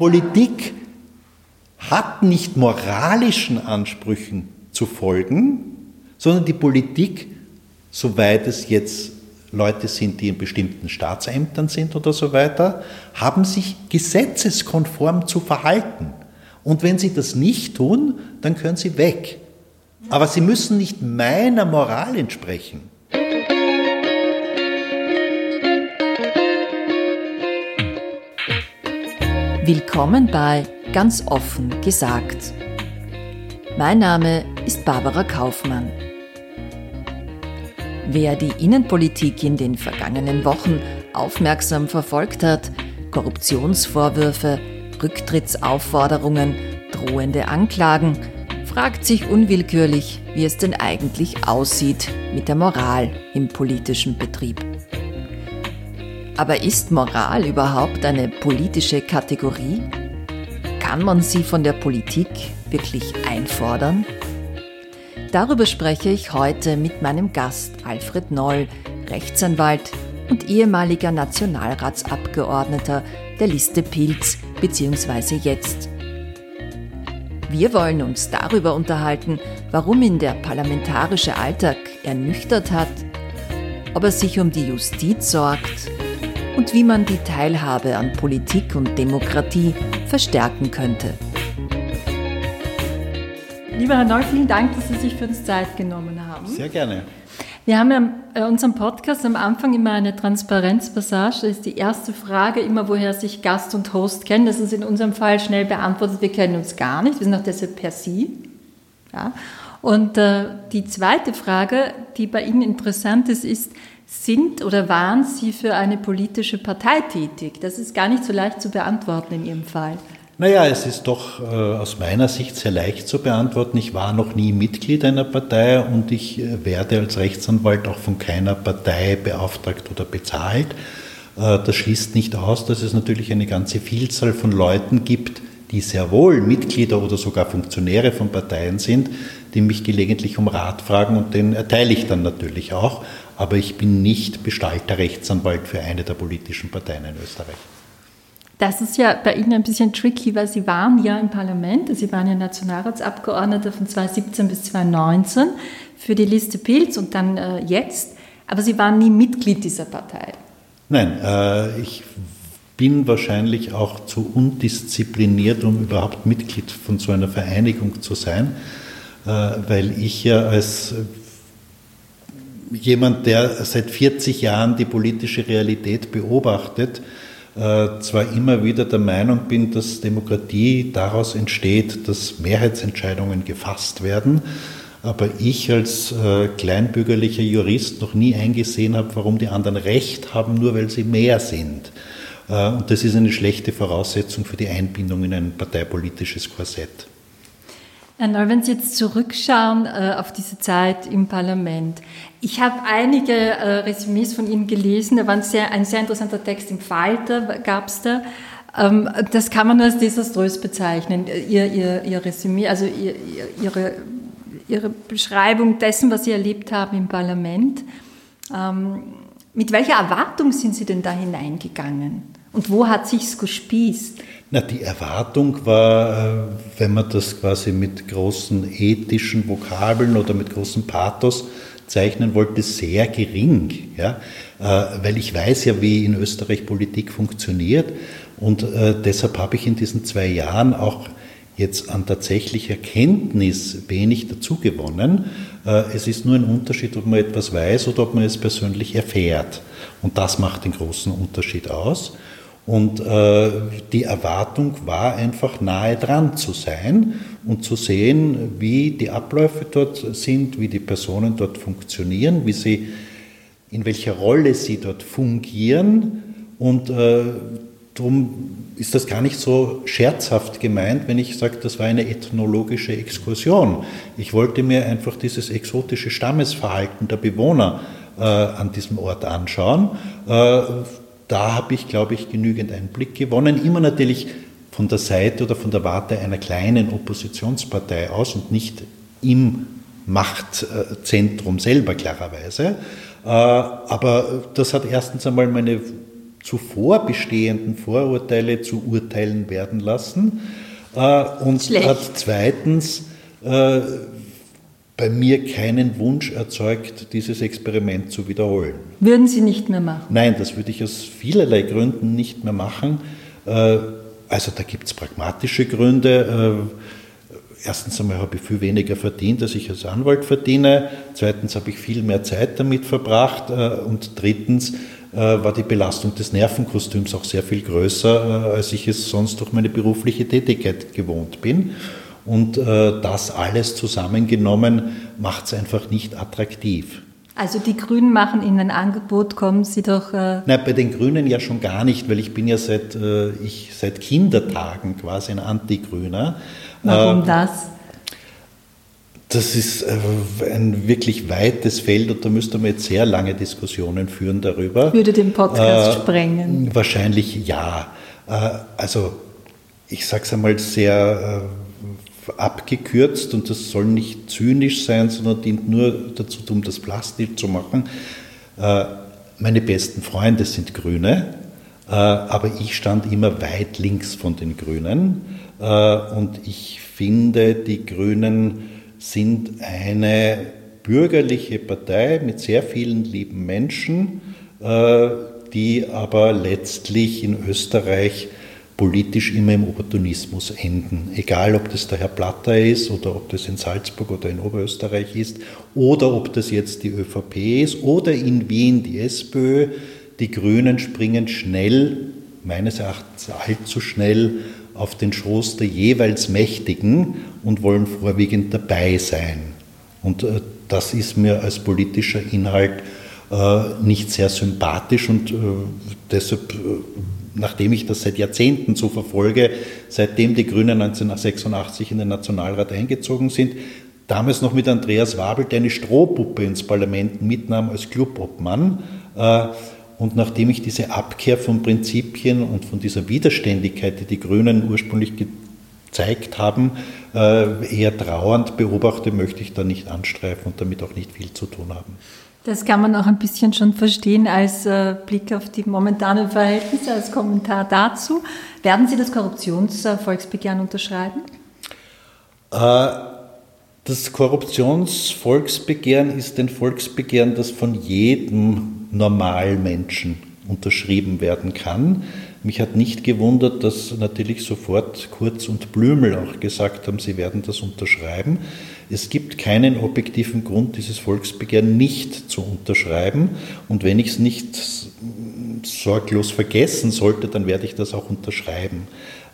Politik hat nicht moralischen Ansprüchen zu folgen, sondern die Politik, soweit es jetzt Leute sind, die in bestimmten Staatsämtern sind oder so weiter, haben sich gesetzeskonform zu verhalten. Und wenn sie das nicht tun, dann können sie weg. Aber sie müssen nicht meiner Moral entsprechen. Willkommen bei Ganz offen gesagt. Mein Name ist Barbara Kaufmann. Wer die Innenpolitik in den vergangenen Wochen aufmerksam verfolgt hat, Korruptionsvorwürfe, Rücktrittsaufforderungen, drohende Anklagen, fragt sich unwillkürlich, wie es denn eigentlich aussieht mit der Moral im politischen Betrieb. Aber ist Moral überhaupt eine politische Kategorie? Kann man sie von der Politik wirklich einfordern? Darüber spreche ich heute mit meinem Gast Alfred Noll, Rechtsanwalt und ehemaliger Nationalratsabgeordneter der Liste Pilz bzw. jetzt. Wir wollen uns darüber unterhalten, warum ihn der parlamentarische Alltag ernüchtert hat, ob er sich um die Justiz sorgt und wie man die Teilhabe an Politik und Demokratie verstärken könnte. Lieber Herr Noll, vielen Dank, dass Sie sich für uns Zeit genommen haben. Sehr gerne. Wir haben ja in unserem Podcast am Anfang immer eine Transparenzpassage. Da ist die erste Frage immer, woher sich Gast und Host kennen. Das ist in unserem Fall schnell beantwortet. Wir kennen uns gar nicht. Wir sind auch deshalb per Sie. Ja. Und äh, die zweite Frage, die bei Ihnen interessant ist, ist, sind oder waren Sie für eine politische Partei tätig? Das ist gar nicht so leicht zu beantworten in Ihrem Fall. Naja, es ist doch äh, aus meiner Sicht sehr leicht zu beantworten. Ich war noch nie Mitglied einer Partei und ich äh, werde als Rechtsanwalt auch von keiner Partei beauftragt oder bezahlt. Äh, das schließt nicht aus, dass es natürlich eine ganze Vielzahl von Leuten gibt, die sehr wohl Mitglieder oder sogar Funktionäre von Parteien sind, die mich gelegentlich um Rat fragen und den erteile ich dann natürlich auch aber ich bin nicht bestallter Rechtsanwalt für eine der politischen Parteien in Österreich. Das ist ja bei Ihnen ein bisschen tricky, weil Sie waren ja im Parlament, Sie waren ja Nationalratsabgeordneter von 2017 bis 2019 für die Liste Pilz und dann äh, jetzt, aber Sie waren nie Mitglied dieser Partei. Nein, äh, ich bin wahrscheinlich auch zu undiszipliniert, um überhaupt Mitglied von so einer Vereinigung zu sein, äh, weil ich ja als jemand, der seit 40 Jahren die politische Realität beobachtet, äh, zwar immer wieder der Meinung bin, dass Demokratie daraus entsteht, dass Mehrheitsentscheidungen gefasst werden, aber ich als äh, kleinbürgerlicher Jurist noch nie eingesehen habe, warum die anderen Recht haben, nur weil sie mehr sind. Äh, und das ist eine schlechte Voraussetzung für die Einbindung in ein parteipolitisches Korsett. Wenn Sie jetzt zurückschauen äh, auf diese Zeit im Parlament, ich habe einige äh, Resümees von Ihnen gelesen, da war ein sehr, ein sehr interessanter Text im Falter, gab es da. Ähm, das kann man nur als desaströs bezeichnen, Ihr, Ihr, Ihr Resümee, also Ihr, Ihre, Ihre Beschreibung dessen, was Sie erlebt haben im Parlament. Ähm, mit welcher Erwartung sind Sie denn da hineingegangen? Und wo hat sich's gespießt? Na, die Erwartung war, äh, wenn man das quasi mit großen ethischen Vokabeln oder mit großem Pathos zeichnen wollte, sehr gering. Ja? Äh, weil ich weiß ja, wie in Österreich Politik funktioniert und äh, deshalb habe ich in diesen zwei Jahren auch jetzt an tatsächlicher Kenntnis wenig dazu gewonnen. Es ist nur ein Unterschied, ob man etwas weiß oder ob man es persönlich erfährt. Und das macht den großen Unterschied aus. Und äh, die Erwartung war einfach nahe dran zu sein und zu sehen, wie die Abläufe dort sind, wie die Personen dort funktionieren, wie sie, in welcher Rolle sie dort fungieren. Und äh, darum ist das gar nicht so scherzhaft gemeint, wenn ich sage, das war eine ethnologische Exkursion. Ich wollte mir einfach dieses exotische Stammesverhalten der Bewohner äh, an diesem Ort anschauen. Äh, da habe ich, glaube ich, genügend Einblick gewonnen. Immer natürlich von der Seite oder von der Warte einer kleinen Oppositionspartei aus und nicht im Machtzentrum selber klarerweise. Äh, aber das hat erstens einmal meine zuvor bestehenden Vorurteile zu Urteilen werden lassen. Äh, und Schlecht. hat zweitens äh, bei mir keinen Wunsch erzeugt, dieses Experiment zu wiederholen. Würden Sie nicht mehr machen? Nein, das würde ich aus vielerlei Gründen nicht mehr machen. Äh, also da gibt es pragmatische Gründe. Erstens einmal habe ich viel weniger verdient, als ich als Anwalt verdiene. Zweitens habe ich viel mehr Zeit damit verbracht. Und drittens war die Belastung des Nervenkostüms auch sehr viel größer, als ich es sonst durch meine berufliche Tätigkeit gewohnt bin. Und äh, das alles zusammengenommen macht es einfach nicht attraktiv. Also die Grünen machen Ihnen ein Angebot, kommen Sie doch. Äh Nein, bei den Grünen ja schon gar nicht, weil ich bin ja seit, äh, ich, seit Kindertagen quasi ein Antigrüner. Warum äh, das? Das ist äh, ein wirklich weites Feld und da müsste man jetzt sehr lange Diskussionen führen darüber. Würde den Podcast äh, sprengen? Wahrscheinlich ja. Äh, also ich sage es einmal sehr abgekürzt und das soll nicht zynisch sein, sondern dient nur dazu, um das plastisch zu machen. Äh, meine besten Freunde sind Grüne, äh, aber ich stand immer weit links von den Grünen äh, und ich finde, die Grünen sind eine bürgerliche Partei mit sehr vielen lieben Menschen, die aber letztlich in Österreich politisch immer im Opportunismus enden. Egal, ob das der Herr Platter ist oder ob das in Salzburg oder in Oberösterreich ist oder ob das jetzt die ÖVP ist oder in Wien die SPÖ. Die Grünen springen schnell, meines Erachtens allzu schnell, auf den Schoß der jeweils Mächtigen und wollen vorwiegend dabei sein. Und äh, das ist mir als politischer Inhalt äh, nicht sehr sympathisch und äh, deshalb nachdem ich das seit Jahrzehnten so verfolge, seitdem die Grünen 1986 in den Nationalrat eingezogen sind, damals noch mit Andreas Wabel, der eine Strohpuppe ins Parlament mitnahm als Clubobmann. Äh, und nachdem ich diese Abkehr von Prinzipien und von dieser Widerständigkeit, die die Grünen ursprünglich gezeigt haben, äh, eher trauernd beobachte, möchte ich da nicht anstreifen und damit auch nicht viel zu tun haben. Das kann man auch ein bisschen schon verstehen als äh, Blick auf die momentanen Verhältnisse, als Kommentar dazu. Werden Sie das Korruptionsvolksbegehren unterschreiben? Äh, das Korruptionsvolksbegehren ist ein Volksbegehren, das von jedem Normalmenschen unterschrieben werden kann. Mich hat nicht gewundert, dass natürlich sofort Kurz und Blümel auch gesagt haben, sie werden das unterschreiben. Es gibt keinen objektiven Grund, dieses Volksbegehren nicht zu unterschreiben. Und wenn ich es nicht sorglos vergessen sollte, dann werde ich das auch unterschreiben.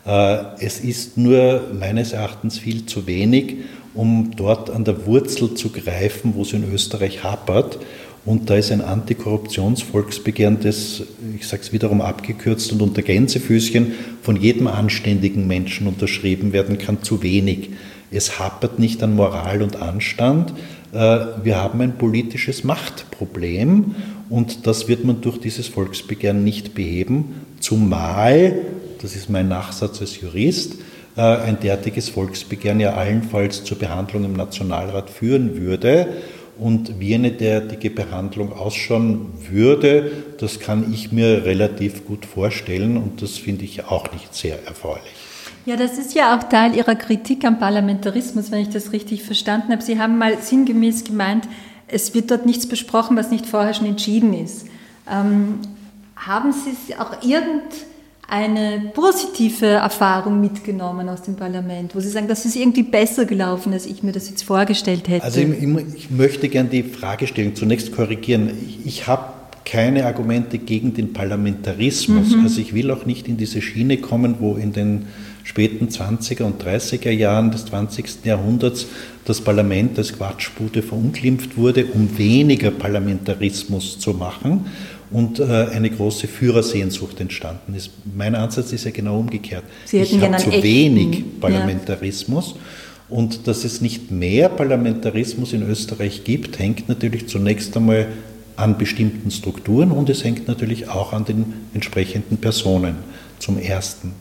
Äh, es ist nur meines Erachtens viel zu wenig, um dort an der Wurzel zu greifen, wo es in Österreich hapert. Und da ist ein Antikorruptionsvolksbegehren, das, ich sage es wiederum abgekürzt und unter Gänsefüßchen, von jedem anständigen Menschen unterschrieben werden kann, zu wenig. Es hapert nicht an Moral und Anstand. Äh, wir haben ein politisches Machtproblem und das wird man durch dieses Volksbegehren nicht beheben, zumal, das ist mein Nachsatz als Jurist, äh, ein derartiges Volksbegehren ja allenfalls zur Behandlung im Nationalrat führen würde und wie eine derartige Behandlung ausschauen würde, das kann ich mir relativ gut vorstellen und das finde ich auch nicht sehr erfreulich. Ja, das ist ja auch Teil Ihrer Kritik am Parlamentarismus, wenn ich das richtig verstanden habe. Sie haben mal sinngemäß gemeint, es wird dort nichts besprochen, was nicht vorher schon entschieden ist. Ähm, haben Sie auch irgend eine positive Erfahrung mitgenommen aus dem Parlament, wo Sie sagen, das ist irgendwie besser gelaufen, als ich mir das jetzt vorgestellt hätte? Also ich, ich möchte gerne die Fragestellung zunächst korrigieren. Ich, ich habe keine Argumente gegen den Parlamentarismus. Mhm. Also ich will auch nicht in diese Schiene kommen, wo in den späten 20er und 30er Jahren des 20. Jahrhunderts das Parlament als Quatschbude verunglimpft wurde, um weniger Parlamentarismus zu machen und äh, eine große Führersehnsucht entstanden ist. Mein Ansatz ist ja genau umgekehrt. Sie ich habe zu wenig Parlamentarismus. Ja. Und dass es nicht mehr Parlamentarismus in Österreich gibt, hängt natürlich zunächst einmal an bestimmten Strukturen und es hängt natürlich auch an den entsprechenden Personen zum Ersten.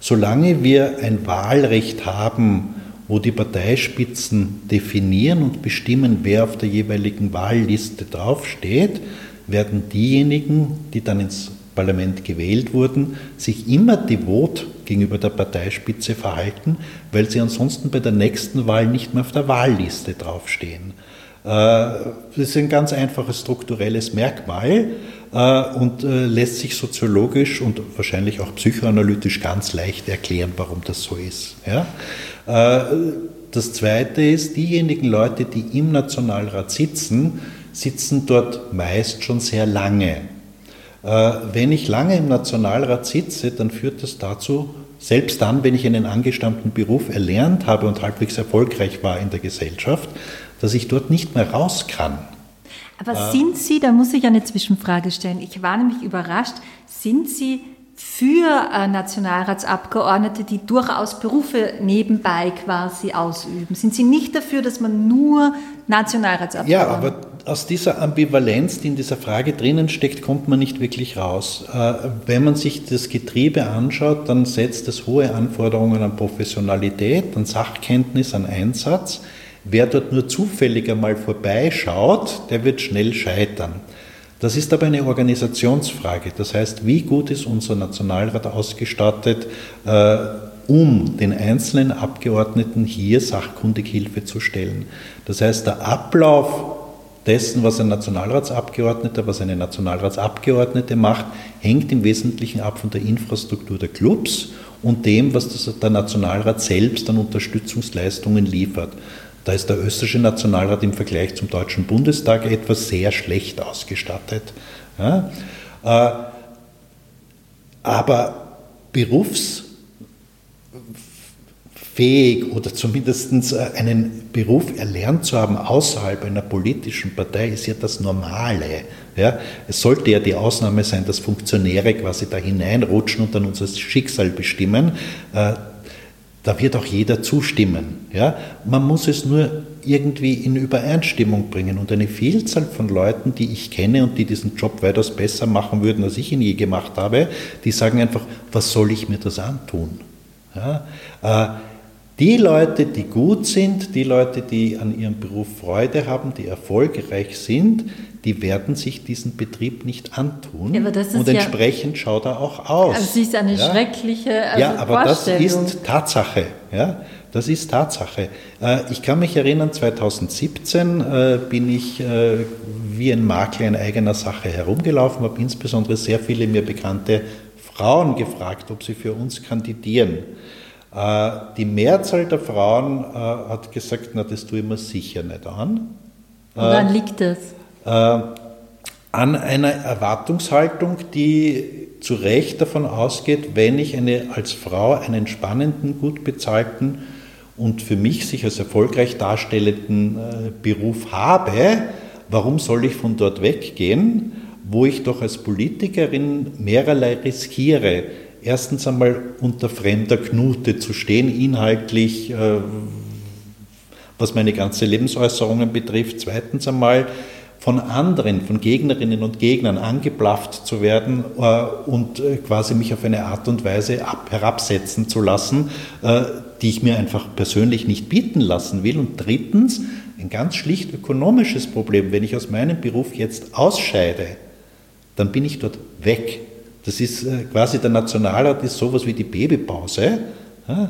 Solange wir ein Wahlrecht haben, wo die Parteispitzen definieren und bestimmen, wer auf der jeweiligen Wahlliste draufsteht, werden diejenigen, die dann ins Parlament gewählt wurden, sich immer devot gegenüber der Parteispitze verhalten, weil sie ansonsten bei der nächsten Wahl nicht mehr auf der Wahlliste draufstehen. Äh, das ist ein ganz einfaches strukturelles Merkmal äh, und äh, lässt sich soziologisch und wahrscheinlich auch psychoanalytisch ganz leicht erklären, warum das so ist. Das Zweite ist, diejenigen Leute, die im Nationalrat sitzen, sitzen dort meist schon sehr lange. Wenn ich lange im Nationalrat sitze, dann führt das dazu, selbst dann, wenn ich einen angestammten Beruf erlernt habe und halbwegs erfolgreich war in der Gesellschaft, dass ich dort nicht mehr raus kann. Aber äh, sind Sie, da muss ich eine Zwischenfrage stellen, ich war nämlich überrascht, sind Sie für äh, Nationalratsabgeordnete, die durchaus Berufe nebenbei quasi ausüben? Sind Sie nicht dafür, dass man nur Nationalratsabgeordnete... Ja, aber aus dieser Ambivalenz, die in dieser Frage drinnen steckt, kommt man nicht wirklich raus. Äh, wenn man sich das Getriebe anschaut, dann setzt es hohe Anforderungen an Professionalität, an Sachkenntnis, an Einsatz. Wer dort nur zufällig einmal vorbeischaut, der wird schnell scheitern. Das ist aber eine Organisationsfrage. Das heißt, wie gut ist unser Nationalrat ausgestattet, äh, um den einzelnen Abgeordneten hier sachkundig Hilfe zu stellen. Das heißt, der Ablauf dessen, was ein Nationalratsabgeordneter, was eine Nationalratsabgeordnete macht, hängt im Wesentlichen ab von der Infrastruktur der Clubs und dem, was der Nationalrat selbst an Unterstützungsleistungen liefert. Da ist der österreichische Nationalrat im Vergleich zum Deutschen Bundestag etwas sehr schlecht ausgestattet. Ja? Äh, aber berufsfähig oder zumindest äh, einen Beruf erlernt zu haben außerhalb einer politischen Partei ist ja das Normale. Ja? Es sollte ja die Ausnahme sein, dass Funktionäre quasi da hineinrutschen und dann unser Schicksal bestimmen. Äh, da wird auch jeder zustimmen. Ja? Man muss es nur irgendwie in Übereinstimmung bringen. Und eine Vielzahl von Leuten, die ich kenne und die diesen Job weitaus besser machen würden, als ich ihn je gemacht habe, die sagen einfach, was soll ich mir das antun? Ja? Äh, die Leute, die gut sind, die Leute, die an ihrem Beruf Freude haben, die erfolgreich sind, die werden sich diesen Betrieb nicht antun. Ja, und entsprechend ja, schaut er auch aus. Also es ist eine ja. schreckliche also Ja, aber das ist Tatsache. Ja, das ist Tatsache. Äh, ich kann mich erinnern, 2017 äh, bin ich äh, wie ein Makler in eigener Sache herumgelaufen, habe insbesondere sehr viele mir bekannte Frauen gefragt, ob sie für uns kandidieren. Die Mehrzahl der Frauen hat gesagt, na, das tue ich mir sicher nicht an. Woran liegt das? äh, an einer Erwartungshaltung, die zu Recht davon ausgeht, wenn ich eine, als Frau einen spannenden, gut bezahlten und für mich sich als erfolgreich darstellenden äh, Beruf habe, warum soll ich von dort weggehen, wo ich doch als Politikerin mehrerlei riskiere. Erstens einmal unter fremder Knute zu stehen, inhaltlich, äh, was meine ganze Lebensäußerungen betrifft. Zweitens einmal von anderen, von Gegnerinnen und Gegnern angeblafft zu werden äh, und äh, quasi mich auf eine Art und Weise ab, herabsetzen zu lassen, die ich mir einfach persönlich nicht bieten lassen will. Und drittens, ein ganz schlicht ökonomisches Problem. Wenn ich aus meinem Beruf jetzt ausscheide, dann bin ich dort weg. Das ist äh, quasi der Nationalrat ist sowas wie die Babypause. Äh,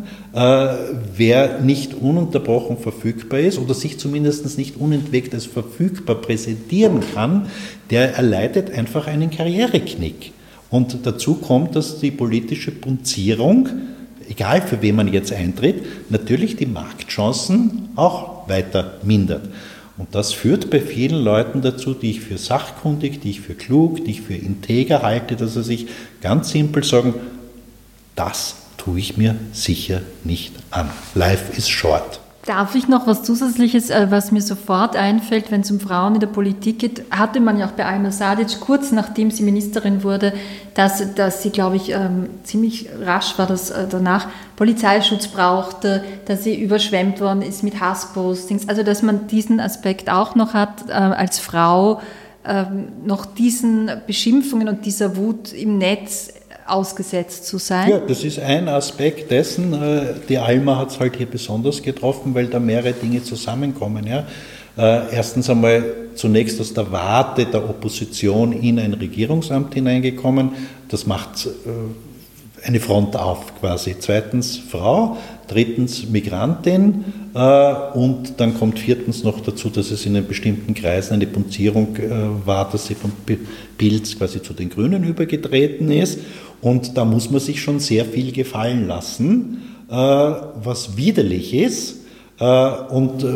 wer nicht ununterbrochen verfügbar ist oder sich zumindest nicht unentwegt als verfügbar präsentieren kann, der erleidet einfach einen Karriereknick. Und dazu kommt, dass die politische Punzierung, egal für wen man jetzt eintritt, natürlich die Marktchancen auch weiter mindert. Und das führt bei vielen Leuten dazu, die ich für sachkundig, die ich für klug, die ich für integer halte, dass sie sich ganz simpel sagen, das tue ich mir sicher nicht an. Life is short. Darf ich noch was Zusätzliches, äh, was mir sofort einfällt, wenn es um Frauen in der Politik geht, hatte man ja auch bei Alma Sadic kurz nachdem sie Ministerin wurde, dass, dass sie, glaube ich, ähm, ziemlich rasch war das äh, danach, Polizeischutz brauchte, dass sie überschwemmt worden ist mit Hasspostings. Also, dass man diesen Aspekt auch noch hat, äh, als Frau ähm, noch diesen Beschimpfungen und dieser Wut im Netz ausgesetzt zu sein? Ja, das ist ein Aspekt dessen. Äh, die Alma hat es halt hier besonders getroffen, weil da mehrere Dinge zusammenkommen. Ja. Äh, erstens einmal zunächst aus der Warte der Opposition in ein Regierungsamt hineingekommen. Das macht äh, eine Front auf quasi. Zweitens Frau, drittens Migrantin und dann kommt viertens noch dazu, dass es in einem bestimmten Kreisen eine Punzierung war, dass sie von Pilz quasi zu den Grünen übergetreten ist. Und da muss man sich schon sehr viel gefallen lassen, was widerlich ist äh, und äh,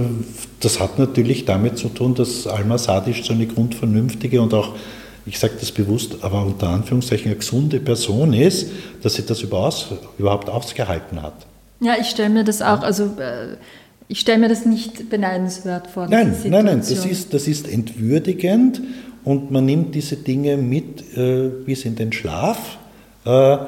das hat natürlich damit zu tun, dass Alma Sadisch so eine grundvernünftige und auch, ich sage das bewusst, aber unter Anführungszeichen eine gesunde Person ist, dass sie das überhaupt ausgehalten hat. Ja, ich stelle mir das auch, also äh, ich stelle mir das nicht beneidenswert vor. Nein, nein, nein, das ist, das ist entwürdigend und man nimmt diese Dinge mit äh, bis in den Schlaf. Äh,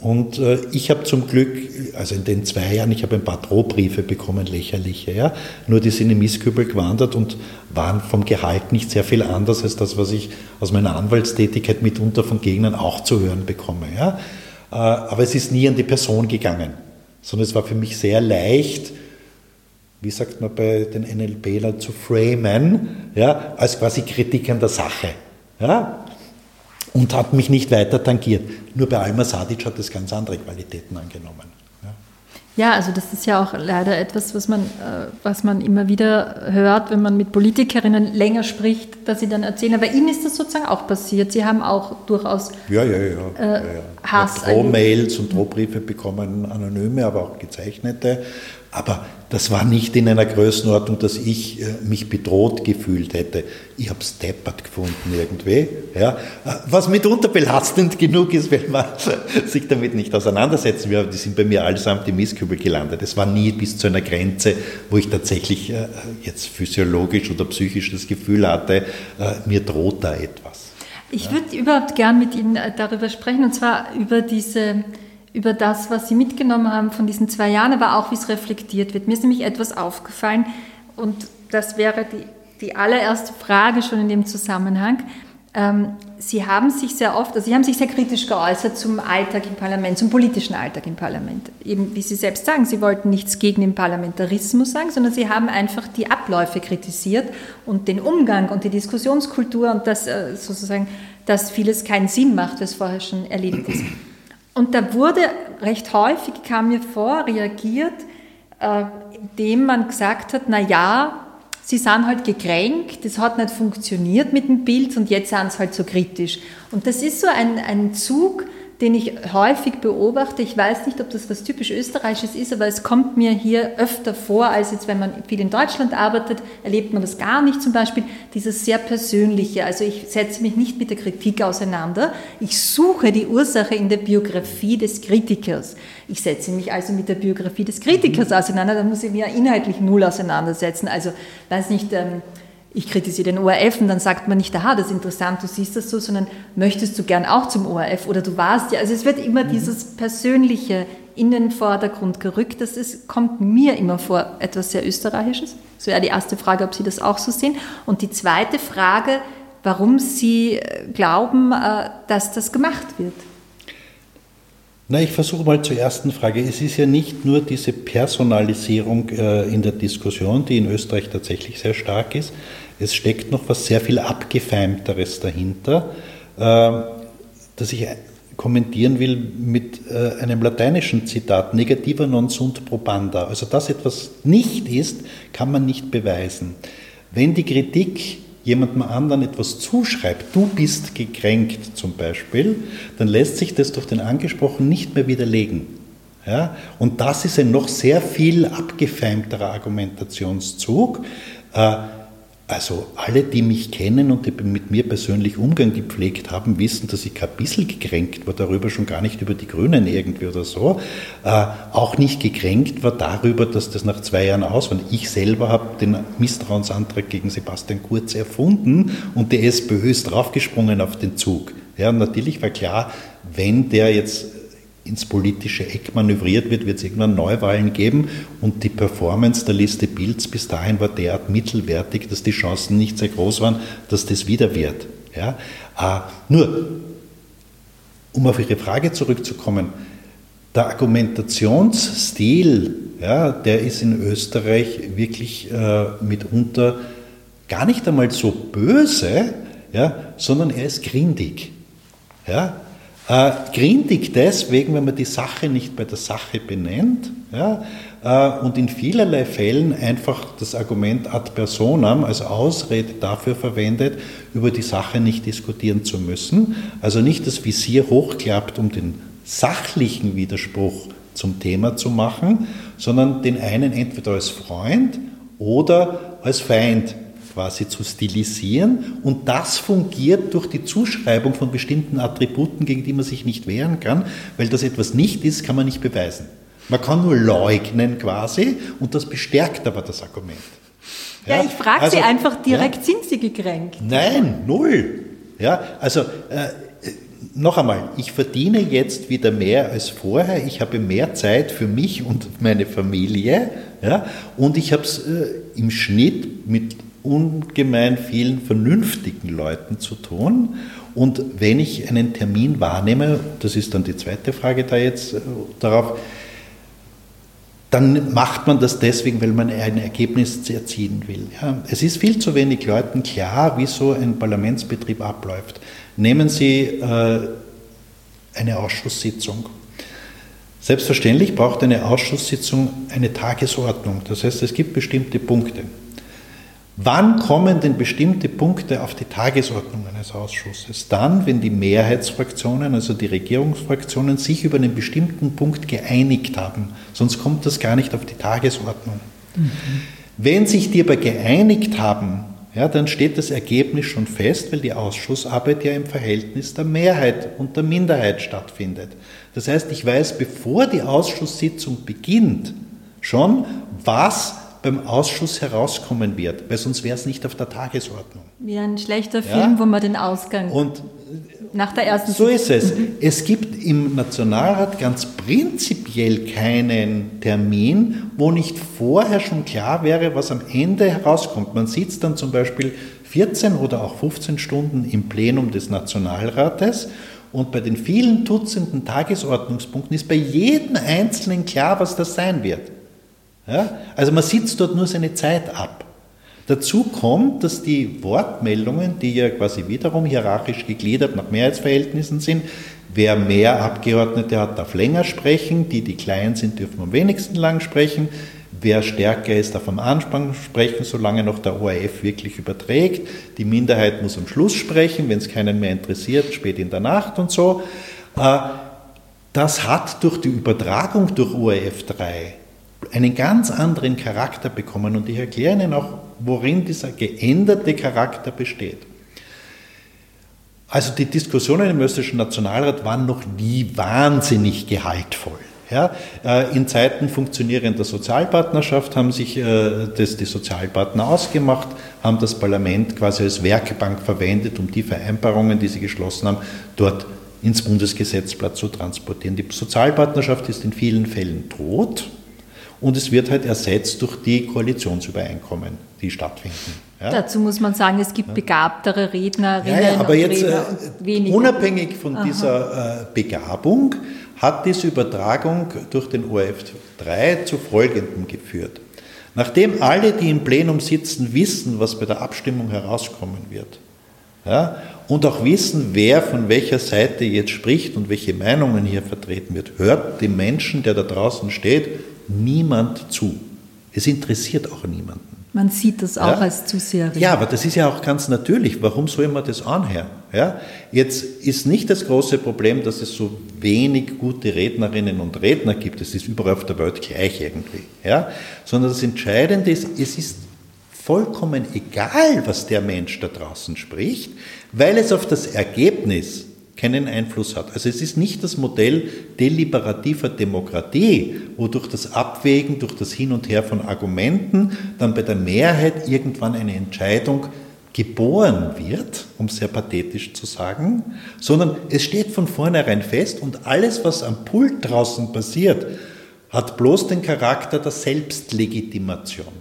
und äh, ich habe zum Glück, also in den zwei Jahren, ich habe ein paar Drohbriefe bekommen, lächerliche, ja, nur die sind in Misskübel gewandert und waren vom Gehalt nicht sehr viel anders als das, was ich aus meiner Anwaltstätigkeit mitunter von Gegnern auch zu hören bekomme. Ja. Äh, aber es ist nie an die Person gegangen, sondern es war für mich sehr leicht, wie sagt man bei den NLPlern, zu framen, ja, als quasi Kritik an der Sache. Ja und hat mich nicht weiter tangiert. Nur bei Alma Sadic hat es ganz andere Qualitäten angenommen. Ja. also das ist ja auch leider etwas, was man, äh, was man immer wieder hört, wenn man mit Politikerinnen länger spricht, dass sie dann erzählen. Aber Ihnen ist das sozusagen auch passiert. Sie haben auch durchaus ja, ja, ja, äh, ja, ja. Hass. Drohmails und Drohbriefe bekommen, anonyme, aber auch gezeichnete. Aber das war nicht in einer Größenordnung, dass ich äh, mich bedroht gefühlt hätte. Ich habe es deppert gefunden irgendwie. Ja. Äh, was mitunter belastend genug ist, wenn man sich damit nicht auseinandersetzen will. Die sind bei mir allesamt im Mistkübel gelandet. Es war nie bis zu einer Grenze, wo ich tatsächlich äh, jetzt physiologisch oder psychisch das Gefühl hatte, mir droht da etwas. Ich würde überhaupt gern mit Ihnen darüber sprechen, und zwar über diese über das, was Sie mitgenommen haben von diesen zwei Jahren, aber auch wie es reflektiert wird. Mir ist nämlich etwas aufgefallen und das wäre die, die allererste Frage schon in dem Zusammenhang. Ähm, Sie haben sich sehr oft, also Sie haben sich sehr kritisch geäußert zum Alltag im Parlament, zum politischen Alltag im Parlament. Eben, wie Sie selbst sagen, Sie wollten nichts gegen den Parlamentarismus sagen, sondern Sie haben einfach die Abläufe kritisiert und den Umgang und die Diskussionskultur und das äh, sozusagen, dass vieles keinen Sinn macht, was vorher schon erledigt ist. Und da wurde recht häufig, kam mir vor, reagiert, äh, indem man gesagt hat, na ja, sie sind halt gekränkt, das hat nicht funktioniert mit dem Bild und jetzt sind sie halt so kritisch. Und das ist so ein, ein Zug, den ich häufig beobachte. Ich weiß nicht, ob das was typisch Österreichisches ist, aber es kommt mir hier öfter vor, als jetzt, wenn man viel in Deutschland arbeitet, erlebt man das gar nicht zum Beispiel, dieses sehr persönliche. Also ich setze mich nicht mit der Kritik auseinander. Ich suche die Ursache in der Biografie des Kritikers. Ich setze mich also mit der Biografie des Kritikers auseinander, da muss ich mir inhaltlich null auseinandersetzen. Also, weiß nicht, ähm, ich kritisiere den ORF und dann sagt man nicht, aha, das ist interessant, du siehst das so, sondern möchtest du gern auch zum ORF oder du warst ja. Also es wird immer mhm. dieses Persönliche in den Vordergrund gerückt. Das ist, kommt mir immer vor, etwas sehr Österreichisches. Das wäre die erste Frage, ob Sie das auch so sehen. Und die zweite Frage, warum Sie äh, glauben, äh, dass das gemacht wird. Na, ich versuche mal zur ersten Frage. Es ist ja nicht nur diese Personalisierung äh, in der Diskussion, die in Österreich tatsächlich sehr stark ist. Es steckt noch was sehr viel abgefeimteres dahinter, äh, das ich kommentieren will mit äh, einem lateinischen Zitat, negativa non sunt probanda. Also, dass etwas nicht ist, kann man nicht beweisen. Wenn die Kritik jemandem anderen etwas zuschreibt, du bist gekränkt zum Beispiel, dann lässt sich das durch den Angesprochenen nicht mehr widerlegen. Ja? Und das ist ein noch sehr viel abgefeimterer Argumentationszug. Also alle, die mich kennen und die mit mir persönlich Umgang gepflegt haben, wissen, dass ich kein bisschen gekränkt war darüber, schon gar nicht über die Grünen irgendwie oder so. Äh, auch nicht gekränkt war darüber, dass das nach zwei Jahren aus war. Ich selber habe den Misstrauensantrag gegen Sebastian Kurz erfunden und die SPÖ ist draufgesprungen auf den Zug. Ja, natürlich war klar, wenn der jetzt ins politische Eck manövriert wird, wird es irgendwann Neuwahlen geben und die Performance der Liste Bilds bis dahin war derart mittelwertig, dass die Chancen nicht sehr groß waren, dass das wieder wird. Ja? Äh, nur, um auf Ihre Frage zurückzukommen, der Argumentationsstil, ja, der ist in Österreich wirklich äh, mitunter gar nicht einmal so böse, ja, sondern er ist grindig. Ja? Äh, grindig deswegen, wenn man die Sache nicht bei der Sache benennt ja, äh, und in vielerlei Fällen einfach das Argument ad personam als Ausrede dafür verwendet, über die Sache nicht diskutieren zu müssen. Also nicht das Visier hochklappt, um den sachlichen Widerspruch zum Thema zu machen, sondern den einen entweder als Freund oder als Feind quasi zu stilisieren und das fungiert durch die Zuschreibung von bestimmten Attributen, gegen die man sich nicht wehren kann, weil das etwas nicht ist, kann man nicht beweisen. Man kann nur leugnen quasi und das bestärkt aber das Argument. Ja, ja ich frage also, Sie einfach direkt, ja, sind Sie gekränkt? Nein, null. Ja, also äh, noch einmal, ich verdiene jetzt wieder mehr als vorher, ich habe mehr Zeit für mich und meine Familie ja, und ich habe es äh, im Schnitt mit ungemein vielen vernünftigen Leuten zu tun. Und wenn ich einen Termin wahrnehme, das ist dann die zweite Frage da jetzt äh, darauf, dann macht man das deswegen, weil man ein Ergebnis erzielen will. Ja, es ist viel zu wenig Leuten klar, wie so ein Parlamentsbetrieb abläuft. Nehmen Sie äh, eine Ausschusssitzung. Selbstverständlich braucht eine Ausschusssitzung eine Tagesordnung. Das heißt, es gibt bestimmte Punkte. Wann kommen denn bestimmte Punkte auf die Tagesordnung eines Ausschusses? Dann, wenn die Mehrheitsfraktionen, also die Regierungsfraktionen, sich über einen bestimmten Punkt geeinigt haben. Sonst kommt das gar nicht auf die Tagesordnung. Mhm. Wenn sich die aber geeinigt haben, ja, dann steht das Ergebnis schon fest, weil die Ausschussarbeit ja im Verhältnis der Mehrheit und der Minderheit stattfindet. Das heißt, ich weiß, bevor die Ausschusssitzung beginnt, schon, was beim Ausschuss herauskommen wird, weil sonst wäre es nicht auf der Tagesordnung. Wie ein schlechter Film, ja? wo man den Ausgang und nach der ersten So ist es. Es gibt im Nationalrat ganz prinzipiell keinen Termin, wo nicht vorher schon klar wäre, was am Ende herauskommt. Man sitzt dann zum Beispiel 14 oder auch 15 Stunden im Plenum des Nationalrates und bei den vielen Dutzenden Tagesordnungspunkten ist bei jedem Einzelnen klar, was das sein wird. Ja? Also man sitzt dort nur seine Zeit ab. Dazu kommt, dass die Wortmeldungen, die ja quasi wiederum hierarchisch gegliedert nach Mehrheitsverhältnissen sind, wer mehr Abgeordnete hat, darf länger sprechen, die, die klein sind, dürfen am wenigsten lang sprechen, wer stärker ist, darf am Anfang sprechen, solange noch der ORF wirklich überträgt, die Minderheit muss am Schluss sprechen, wenn es keinen mehr interessiert, spät in der Nacht und so. Äh, das hat durch die Übertragung durch ORF 3 einen ganz anderen Charakter bekommen und ich erkläre Ihnen auch, worin dieser geänderte Charakter besteht. Also die Diskussionen im österreichischen Nationalrat waren noch nie wahnsinnig gehaltvoll. Ja, äh, in Zeiten funktionierender Sozialpartnerschaft haben sich äh, das, die Sozialpartner ausgemacht, haben das Parlament quasi als Werkbank verwendet, um die Vereinbarungen, die sie geschlossen haben, dort ins Bundesgesetzblatt zu transportieren. Die Sozialpartnerschaft ist in vielen Fällen tot und es wird halt ersetzt durch die Koalitionsübereinkommen, die stattfinden. Ja. Dazu muss man sagen, es gibt begabtere Rednerinnen ja, ja, aber jetzt Redner äh, unabhängig von Aha. dieser äh, Begabung hat diese Übertragung durch den ORF 3 zu folgendem geführt. Nachdem alle, die im Plenum sitzen, wissen, was bei der Abstimmung herauskommen wird, ja, und auch wissen, wer von welcher Seite jetzt spricht und welche Meinungen hier vertreten wird, hört dem Menschen, der da draußen steht, niemand zu. Es interessiert auch niemanden. Man sieht das auch ja? als Zuseherin. Ja, aber das ist ja auch ganz natürlich. Warum soll man das anhören? Ja? Jetzt ist nicht das große Problem, dass es so wenig gute Rednerinnen und Redner gibt. Es ist überall auf der Welt gleich irgendwie. Ja? Sondern das Entscheidende ist, es ist vollkommen egal, was der Mensch da draußen spricht, weil es auf das Ergebnis keinen Einfluss hat. Also es ist nicht das Modell deliberativer Demokratie, wo durch das Abwägen, durch das Hin und Her von Argumenten dann bei der Mehrheit irgendwann eine Entscheidung geboren wird, um sehr pathetisch zu sagen, sondern es steht von vornherein fest und alles, was am Pult draußen passiert, hat bloß den Charakter der Selbstlegitimation.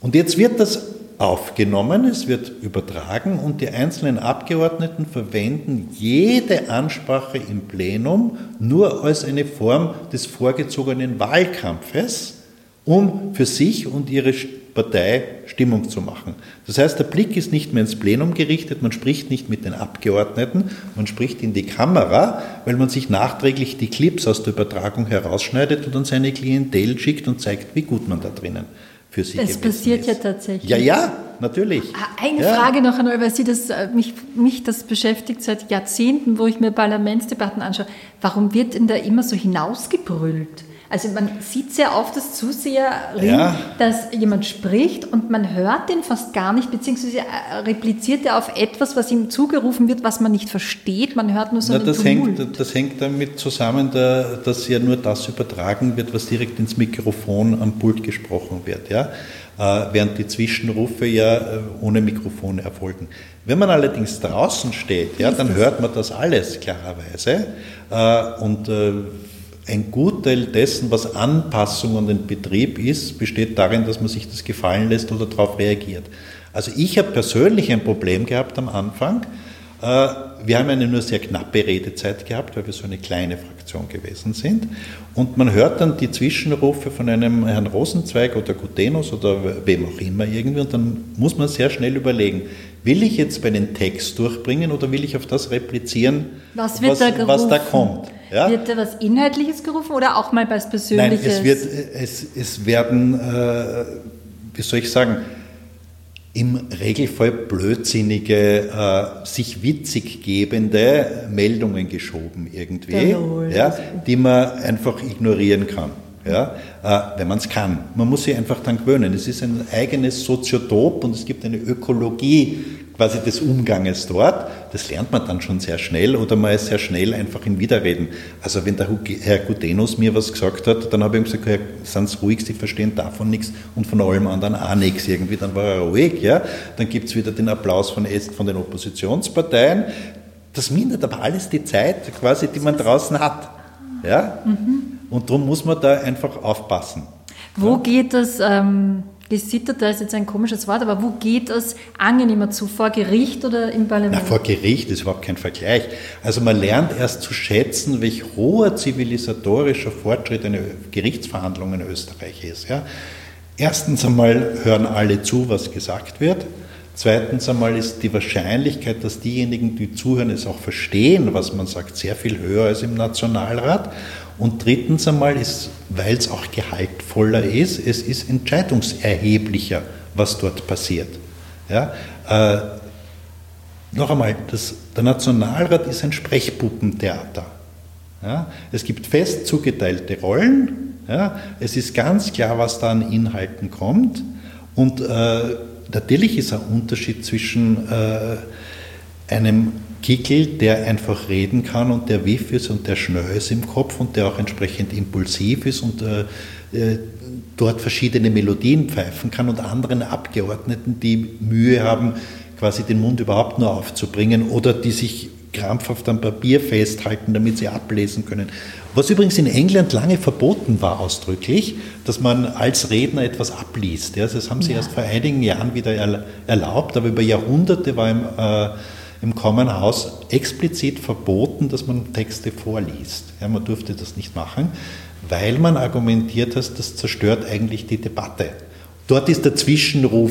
Und jetzt wird das aufgenommen, es wird übertragen und die einzelnen Abgeordneten verwenden jede Ansprache im Plenum nur als eine Form des vorgezogenen Wahlkampfes, um für sich und ihre Partei Stimmung zu machen. Das heißt, der Blick ist nicht mehr ins Plenum gerichtet, man spricht nicht mit den Abgeordneten, man spricht in die Kamera, weil man sich nachträglich die Clips aus der Übertragung herausschneidet und an seine Klientel schickt und zeigt, wie gut man da drinnen für sie Das passiert ist. ja tatsächlich. Ja, ja, natürlich. Ah, eine ja. Frage noch an euch, weil Sie das, äh, mich, mich das beschäftigt seit Jahrzehnten, wo ich mir Parlamentsdebatten anschaue. Warum wird denn da immer so hinausgebrüllt? Also man sieht sehr oft das Zuseherin, ja. dass jemand spricht und man hört den fast gar nicht, beziehungsweise äh, repliziert er auf etwas, was ihm zugerufen wird, was man nicht versteht. Man hört nur so Na, das hängt, das hängt damit zusammen, dass ja nur das übertragen wird, was direkt ins Mikrofon am Pult gesprochen wird. Ja? Äh, während die Zwischenrufe ja äh, ohne Mikrofon erfolgen. Wenn man allerdings draußen steht, ja, dann hört man das alles klarerweise. Und ein Gutteil dessen, was Anpassung an den Betrieb ist, besteht darin, dass man sich das gefallen lässt oder darauf reagiert. Also ich habe persönlich ein Problem gehabt am Anfang. Äh, wir haben eine nur sehr knappe Redezeit gehabt, weil wir so eine kleine Fraktion gewesen sind. Und man hört dann die Zwischenrufe von einem Herrn Rosenzweig oder Gutenus oder wem auch immer irgendwie. Und dann muss man sehr schnell überlegen, will ich jetzt meinen Text durchbringen oder will ich auf das replizieren, was, was, da, was da kommt? Ja? Wird da was Inhaltliches gerufen oder auch mal was Persönliches? Nein, es, wird, es, es werden, äh, wie soll ich sagen, im Regelfall blödsinnige, äh, sich witzig gebende Meldungen geschoben irgendwie, ja, die man einfach ignorieren kann. Ja, äh, wenn man es kann. Man muss sich einfach dann gewöhnen. Es ist ein eigenes Soziotop und es gibt eine Ökologie quasi des Umganges dort. Das lernt man dann schon sehr schnell oder man ist sehr schnell einfach in Widerreden. Also wenn der Herr Gutenus mir was gesagt hat, dann habe ich ihm gesagt, Herr, seien Sie ruhig, Sie verstehen davon nichts und von allem anderen auch nichts irgendwie. Dann war er ruhig. Ja? Dann gibt es wieder den Applaus von, von den Oppositionsparteien. Das mindert aber alles die Zeit, quasi, die man draußen hat. Ja? Mhm. Und darum muss man da einfach aufpassen. Wo ja? geht das... Ähm Gesitterter ist jetzt ein komisches Wort, aber wo geht es angenehmer zu? Vor Gericht oder im Parlament? Na, vor Gericht ist überhaupt kein Vergleich. Also man lernt erst zu schätzen, welch hoher zivilisatorischer Fortschritt eine Gerichtsverhandlung in Österreich ist. Ja? Erstens einmal hören alle zu, was gesagt wird. Zweitens einmal ist die Wahrscheinlichkeit, dass diejenigen, die zuhören, es auch verstehen, was man sagt, sehr viel höher als im Nationalrat. Und drittens einmal ist, weil es auch gehaltvoller ist, es ist entscheidungserheblicher, was dort passiert. Ja, äh, noch einmal, das, der Nationalrat ist ein Sprechpuppentheater. Ja, es gibt fest zugeteilte Rollen, ja, es ist ganz klar, was da an Inhalten kommt und äh, natürlich ist ein Unterschied zwischen äh, einem Kickel, der einfach reden kann und der wiff ist und der schnell ist im Kopf und der auch entsprechend impulsiv ist und äh, äh, dort verschiedene Melodien pfeifen kann und anderen Abgeordneten, die Mühe haben, quasi den Mund überhaupt nur aufzubringen oder die sich krampfhaft am Papier festhalten, damit sie ablesen können. Was übrigens in England lange verboten war ausdrücklich, dass man als Redner etwas abliest. Das haben sie ja. erst vor einigen Jahren wieder erlaubt, aber über Jahrhunderte war im äh, im Common House explizit verboten, dass man Texte vorliest. Ja, man durfte das nicht machen, weil man argumentiert hat, das zerstört eigentlich die Debatte. Dort ist der Zwischenruf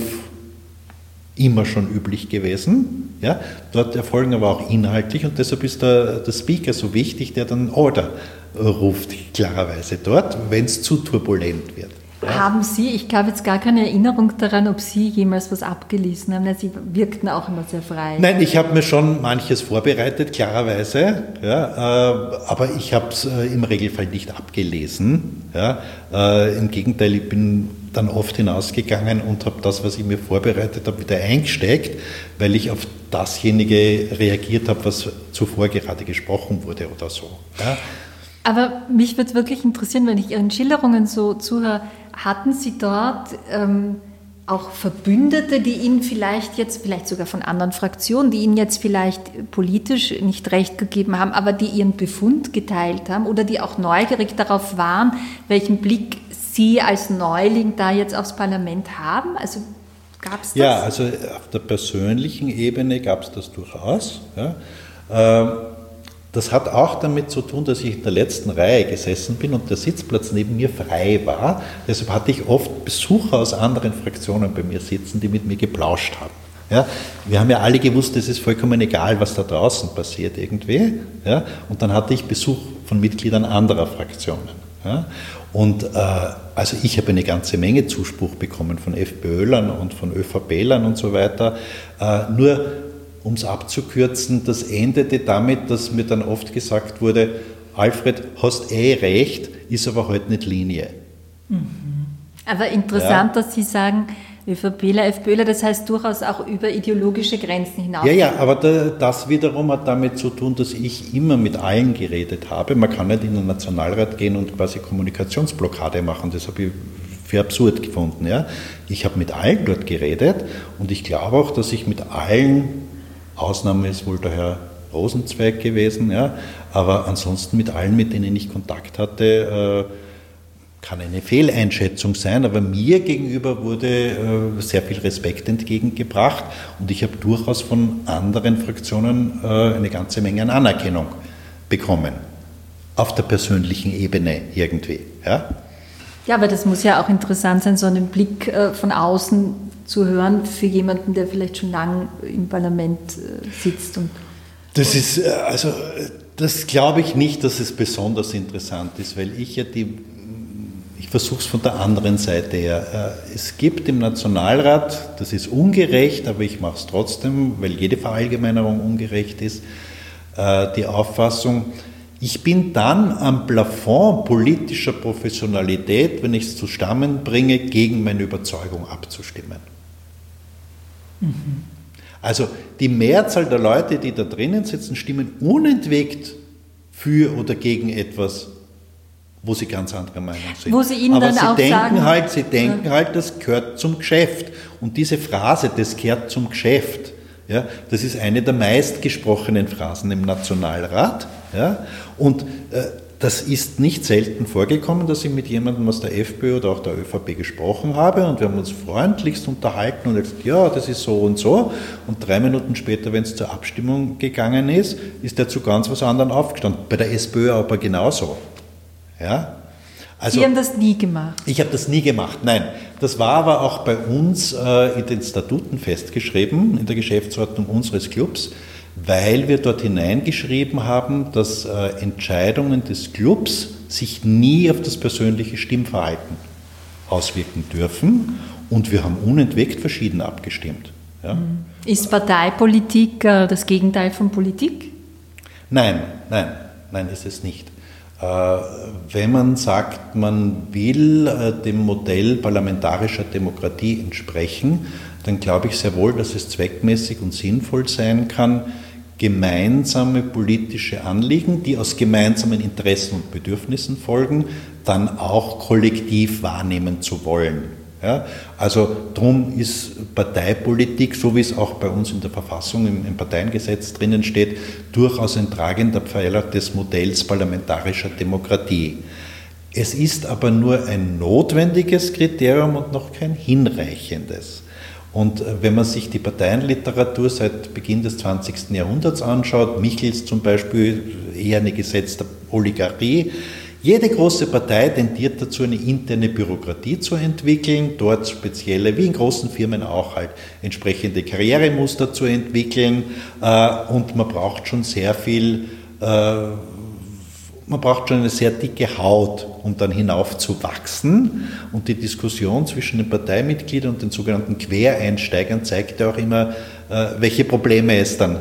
immer schon üblich gewesen. Ja? Dort erfolgen aber auch inhaltlich und deshalb ist der, der Speaker so wichtig, der dann Order ruft, klarerweise dort, wenn es zu turbulent wird. Haben Sie, ich habe jetzt gar keine Erinnerung daran, ob Sie jemals was abgelesen haben. Sie wirkten auch immer sehr frei. Nein, ich habe mir schon manches vorbereitet, klarerweise. Ja, äh, aber ich habe es äh, im Regelfall nicht abgelesen. Ja, äh, Im Gegenteil, ich bin dann oft hinausgegangen und habe das, was ich mir vorbereitet habe, wieder eingesteckt, weil ich auf dasjenige reagiert habe, was zuvor gerade gesprochen wurde oder so. Ja. Aber mich würde wirklich interessieren, wenn ich Ihren Schilderungen so zuhöre, hatten Sie dort ähm, auch Verbündete, die Ihnen vielleicht jetzt, vielleicht sogar von anderen Fraktionen, die Ihnen jetzt vielleicht politisch nicht recht gegeben haben, aber die Ihren Befund geteilt haben oder die auch neugierig darauf waren, welchen Blick Sie als Neuling da jetzt aufs Parlament haben? Also gab es das? Ja, also auf der persönlichen Ebene gab es das durchaus. Ja. Ähm, Das hat auch damit zu tun, dass ich in der letzten Reihe gesessen bin und der Sitzplatz neben mir frei war. Deshalb hatte ich oft Besucher aus anderen Fraktionen bei mir sitzen, die mit mir geplauscht haben. Ja, wir haben ja alle gewusst, es ist vollkommen egal, was da draußen passiert irgendwie. Ja, und dann hatte ich Besuch von Mitgliedern anderer Fraktionen. Ja, und äh, also ich habe eine ganze Menge Zuspruch bekommen von FPÖlern und von ÖVPlern und so weiter. Äh, nur um es abzukürzen, das endete damit, dass mir dann oft gesagt wurde, Alfred, hast eh recht, ist aber halt nicht Linie. Mhm. Aber interessant, ja. dass Sie sagen, ÖVPler, FPÖler, das heißt durchaus auch über ideologische Grenzen hinaus. Ja, ja, aber das wiederum hat damit zu tun, dass ich immer mit allen geredet habe. Man kann nicht in den Nationalrat gehen und quasi Kommunikationsblockade machen. Das habe ich für absurd gefunden. Ja. Ich habe mit allen dort geredet und ich glaube auch, dass ich mit allen, Ausnahme ist wohl der Herr Rosenzweig gewesen, ja, aber ansonsten mit allen, mit denen ich Kontakt hatte, äh, kann eine Fehleinschätzung sein, aber mir gegenüber wurde äh, sehr viel Respekt entgegengebracht und ich habe durchaus von anderen Fraktionen äh, eine ganze Menge an Anerkennung bekommen. Auf der persönlichen Ebene irgendwie. Ja? ja, aber das muss ja auch interessant sein, so einen Blick von außen zu hören für jemanden, der vielleicht schon lange im Parlament sitzt. Und das ist, also, das glaube ich nicht, dass es besonders interessant ist, weil ich ja die ich versuche es von der anderen Seite her. Äh, es gibt im Nationalrat, das ist ungerecht, aber ich mache es trotzdem, weil jede Verallgemeinerung ungerecht ist, äh, die Auffassung, ich bin dann am Plafond politischer Professionalität, wenn ich es zusammenbringe, gegen meine Überzeugung abzustimmen. Mhm. Also die Mehrzahl der Leute, die da drinnen sitzen, stimmen unentwegt für oder gegen etwas, wo sie ganz anderer Meinung sind. Wo sie Ihnen Aber dann sie auch denken sagen, halt, sie denken ja. halt, das gehört zum Geschäft. Und diese Phrase, das gehört zum Geschäft, ja, das ist eine der meistgesprochenen Phrasen im Nationalrat. Ja, und äh, das ist nicht selten vorgekommen, dass ich mit jemandem aus der FPÖ oder auch der ÖVP gesprochen habe und wir haben uns freundlichst unterhalten und gesagt, ja, das ist so und so. Und drei Minuten später, wenn es zur Abstimmung gegangen ist, ist er zu ganz was anderem aufgestanden. Bei der SPÖ aber genauso. Ja? Also, Sie haben das nie gemacht? Ich habe das nie gemacht, nein. Das war aber auch bei uns äh, in den Statuten festgeschrieben, in der Geschäftsordnung unseres Clubs, weil wir dort hineingeschrieben haben, dass äh, Entscheidungen des Clubs sich nie auf das persönliche Stimmverhalten auswirken dürfen und wir haben unentwegt verschieden abgestimmt. Ja? Mhm. Ist Parteipolitik äh, das Gegenteil von Politik? Nein, nein, nein ist es nicht. Äh, wenn man sagt, man will äh, dem Modell parlamentarischer Demokratie entsprechen, dann glaube ich sehr wohl, dass es zweckmäßig und sinnvoll sein kann, gemeinsame politische Anliegen, die aus gemeinsamen Interessen und Bedürfnissen folgen, dann auch kollektiv wahrnehmen zu wollen. Ja, also darum ist Parteipolitik, so wie es auch bei uns in der Verfassung, im, im Parteiengesetz drinnen steht, durchaus ein tragender Pfeiler des Modells parlamentarischer Demokratie. Es ist aber nur ein notwendiges Kriterium und noch kein hinreichendes. Und äh, wenn man sich die Parteienliteratur seit Beginn des 20. Jahrhunderts anschaut, Michels zum Beispiel, eher eine gesetzte Oligarchie, jede große Partei tendiert dazu, eine interne Bürokratie zu entwickeln, dort spezielle, wie in großen Firmen auch halt, entsprechende Karrieremuster zu entwickeln. Äh, und man braucht schon sehr viel, äh, man braucht schon eine sehr dicke Haut, um dann hinauf zu wachsen und die Diskussion zwischen den Parteimitgliedern und den sogenannten Quereinsteigern zeigt ja auch immer, äh, welche Probleme es dann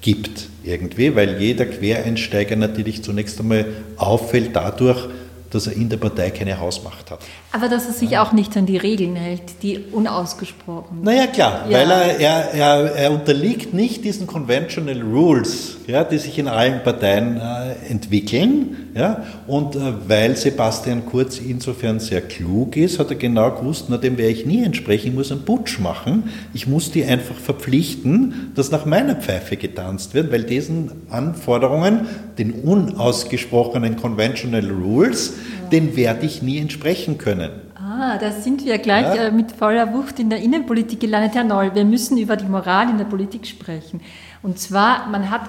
gibt irgendwie, weil jeder Quereinsteiger natürlich zunächst einmal auffällt dadurch, dass er in der Partei keine Hausmacht hat. Aber dass er sich ja. auch nicht an die Regeln hält, die unausgesprochen. Naja, klar, ja. weil er, er, er, er, unterliegt nicht diesen Conventional Rules, ja, die sich in allen Parteien äh, entwickeln. Ja, und äh, weil Sebastian Kurz insofern sehr klug ist, hat er genau gewusst, na, dem werde ich nie entsprechen, ich muss einen Putsch machen. Ich muss die einfach verpflichten, dass nach meiner Pfeife getanzt wird, weil diesen Anforderungen, den unausgesprochenen Conventional Rules, den werde ich nie entsprechen können. Ah, da sind wir gleich ja. Äh, mit voller Wucht in der Innenpolitik gelandet, Herr Noll. Wir müssen über die Moral in der Politik sprechen. Und zwar, man hat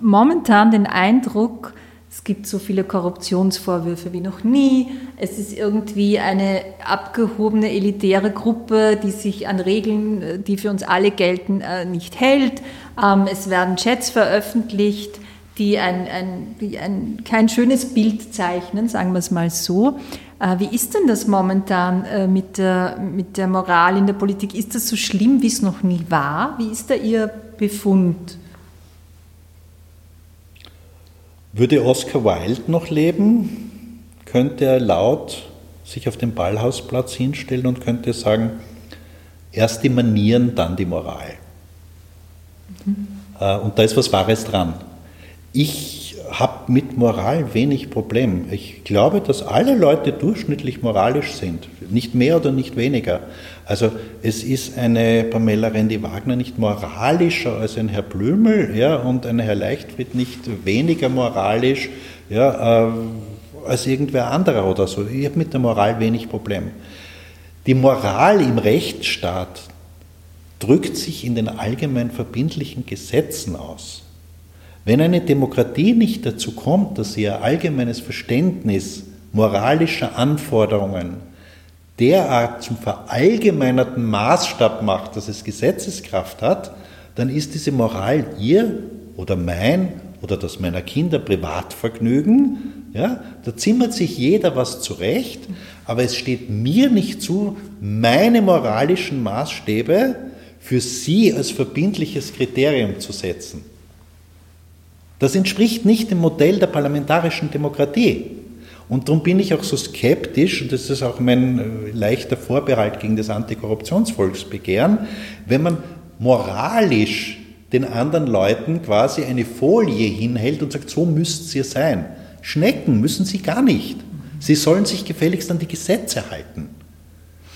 momentan den Eindruck, es gibt so viele Korruptionsvorwürfe wie noch nie. Es ist irgendwie eine abgehobene, elitäre Gruppe, die sich an Regeln, äh, die für uns alle gelten, äh, nicht hält. Ähm, es werden Chats veröffentlicht, die ein, ein, die ein, kein schönes Bild zeichnen, sagen wir es mal so. Äh, wie ist denn das momentan mit der, mit der Moral in der Politik? Ist das so schlimm, wie es noch nie war? Wie ist da Ihr Befund? Würde Oscar Wilde noch leben, könnte er laut sich auf den Ballhausplatz hinstellen und könnte sagen, erst die Manieren, dann die Moral. Mhm. Und da ist was Wahres dran. Ich habe mit Moral wenig Problem. Ich glaube, dass alle Leute durchschnittlich moralisch sind, nicht mehr oder nicht weniger. Also es ist eine Pamela Rendi-Wagner nicht moralischer als ein Herr Blümel ja, und ein Herr Leichtfried nicht weniger moralisch ja, äh, als irgendwer anderer oder so. Ich habe mit der Moral wenig Problem. Die Moral im Rechtsstaat drückt sich in den allgemein verbindlichen Gesetzen aus. Wenn eine Demokratie nicht dazu kommt, dass ihr allgemeines Verständnis moralischer Anforderungen derart zum verallgemeinerten Maßstab macht, dass es Gesetzeskraft hat, dann ist diese Moral ihr oder mein oder das meiner Kinder Privatvergnügen. Ja, da zimmert sich jeder was zurecht, aber es steht mir nicht zu, meine moralischen Maßstäbe für sie als verbindliches Kriterium zu setzen. Das entspricht nicht dem Modell der parlamentarischen Demokratie. Und darum bin ich auch so skeptisch, und das ist auch mein äh, leichter Vorbehalt gegen das Antikorruptionsvolksbegehren, wenn man moralisch den anderen Leuten quasi eine Folie hinhält und sagt, so müsst ihr sein. Schnecken müssen sie gar nicht. Sie sollen sich gefälligst an die Gesetze halten.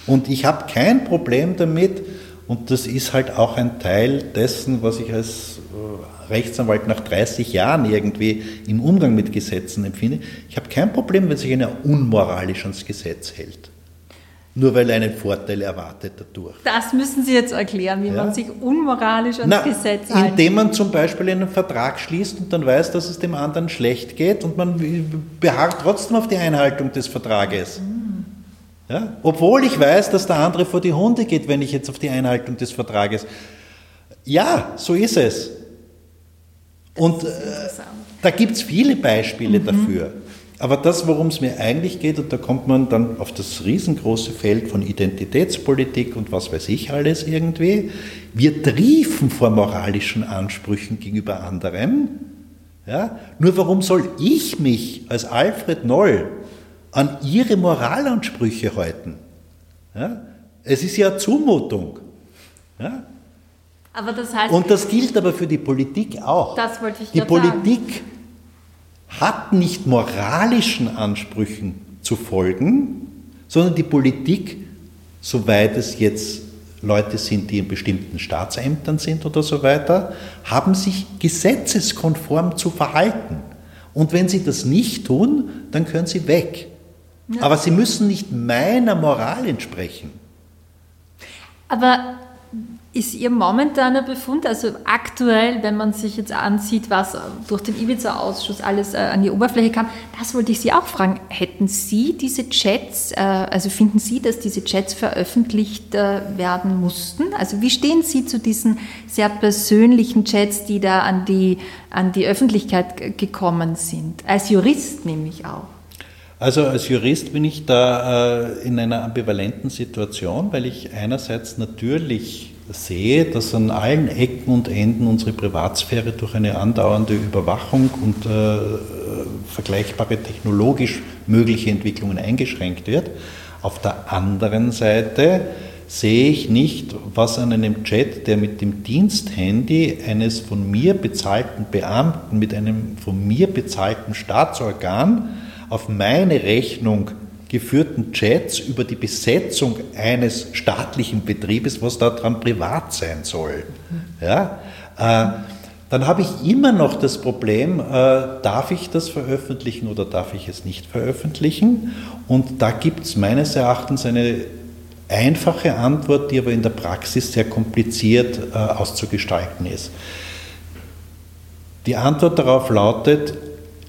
Und ich habe kein Problem damit, und das ist halt auch ein Teil dessen, was ich als äh, Rechtsanwalt nach 30 Jahren irgendwie im Umgang mit Gesetzen empfinde. Ich habe kein Problem, wenn sich einer unmoralisch ans Gesetz hält. Nur weil er einen Vorteil erwartet dadurch. Das müssen Sie jetzt erklären, wie ja. man sich unmoralisch ans Na, Gesetz hält. Indem man zum Beispiel einen Vertrag schließt und dann weiß, dass es dem anderen schlecht geht und man beharrt trotzdem auf die Einhaltung des Vertrages. Mhm. Ja? Obwohl ich weiß, dass der andere vor die Hunde geht, wenn ich jetzt auf die Einhaltung des Vertrages. Ja, so ist es. Und äh, da gibt es viele Beispiele mhm. dafür. Aber das, worum es mir eigentlich geht, und da kommt man dann auf das riesengroße Feld von Identitätspolitik und was weiß ich alles irgendwie, wir triefen vor moralischen Ansprüchen gegenüber anderen. Ja? Nur warum soll ich mich als Alfred Noll an ihre Moralansprüche halten. Ja? Es ist ja Zumutung. Ja? Das heißt, Und das gilt aber für die Politik auch. Das wollte ich Die Politik sagen. hat nicht moralischen Ansprüchen zu folgen, sondern die Politik, soweit es jetzt Leute sind, die in bestimmten Staatsämtern sind oder so weiter, haben sich gesetzeskonform zu verhalten. Und wenn sie das nicht tun, dann können sie weg. Ja. Aber sie müssen nicht meiner Moral entsprechen. Aber ist Ihr momentaner Befund, also aktuell, wenn man sich jetzt ansieht, was durch den Ibiza-Ausschuss alles äh, an die Oberfläche kam, das wollte ich Sie auch fragen. Hätten Sie diese Chats, äh, also finden Sie, dass diese Chats veröffentlicht äh, werden mussten? Also wie stehen Sie zu diesen sehr persönlichen Chats, die da an die, an die Öffentlichkeit gekommen sind? Als Jurist nämlich auch. Also als Jurist bin ich da äh, in einer ambivalenten Situation, weil ich einerseits natürlich sehe, dass an allen Ecken und Enden unsere Privatsphäre durch eine andauernde Überwachung und äh, vergleichbare technologisch mögliche Entwicklungen eingeschränkt wird. Auf der anderen Seite sehe ich nicht, was an einem Chat, der mit dem Diensthandy eines von mir bezahlten Beamten mit einem von mir bezahlten Staatsorgan auf meine Rechnung geführten Chats über die Besetzung eines staatlichen Betriebes, was daran privat sein soll. Ja? Äh, dann habe ich immer noch das Problem, äh, darf ich das veröffentlichen oder darf ich es nicht veröffentlichen? Und da gibt es meines Erachtens eine einfache Antwort, die aber in der Praxis sehr kompliziert äh, auszugestalten ist. Die Antwort darauf lautet,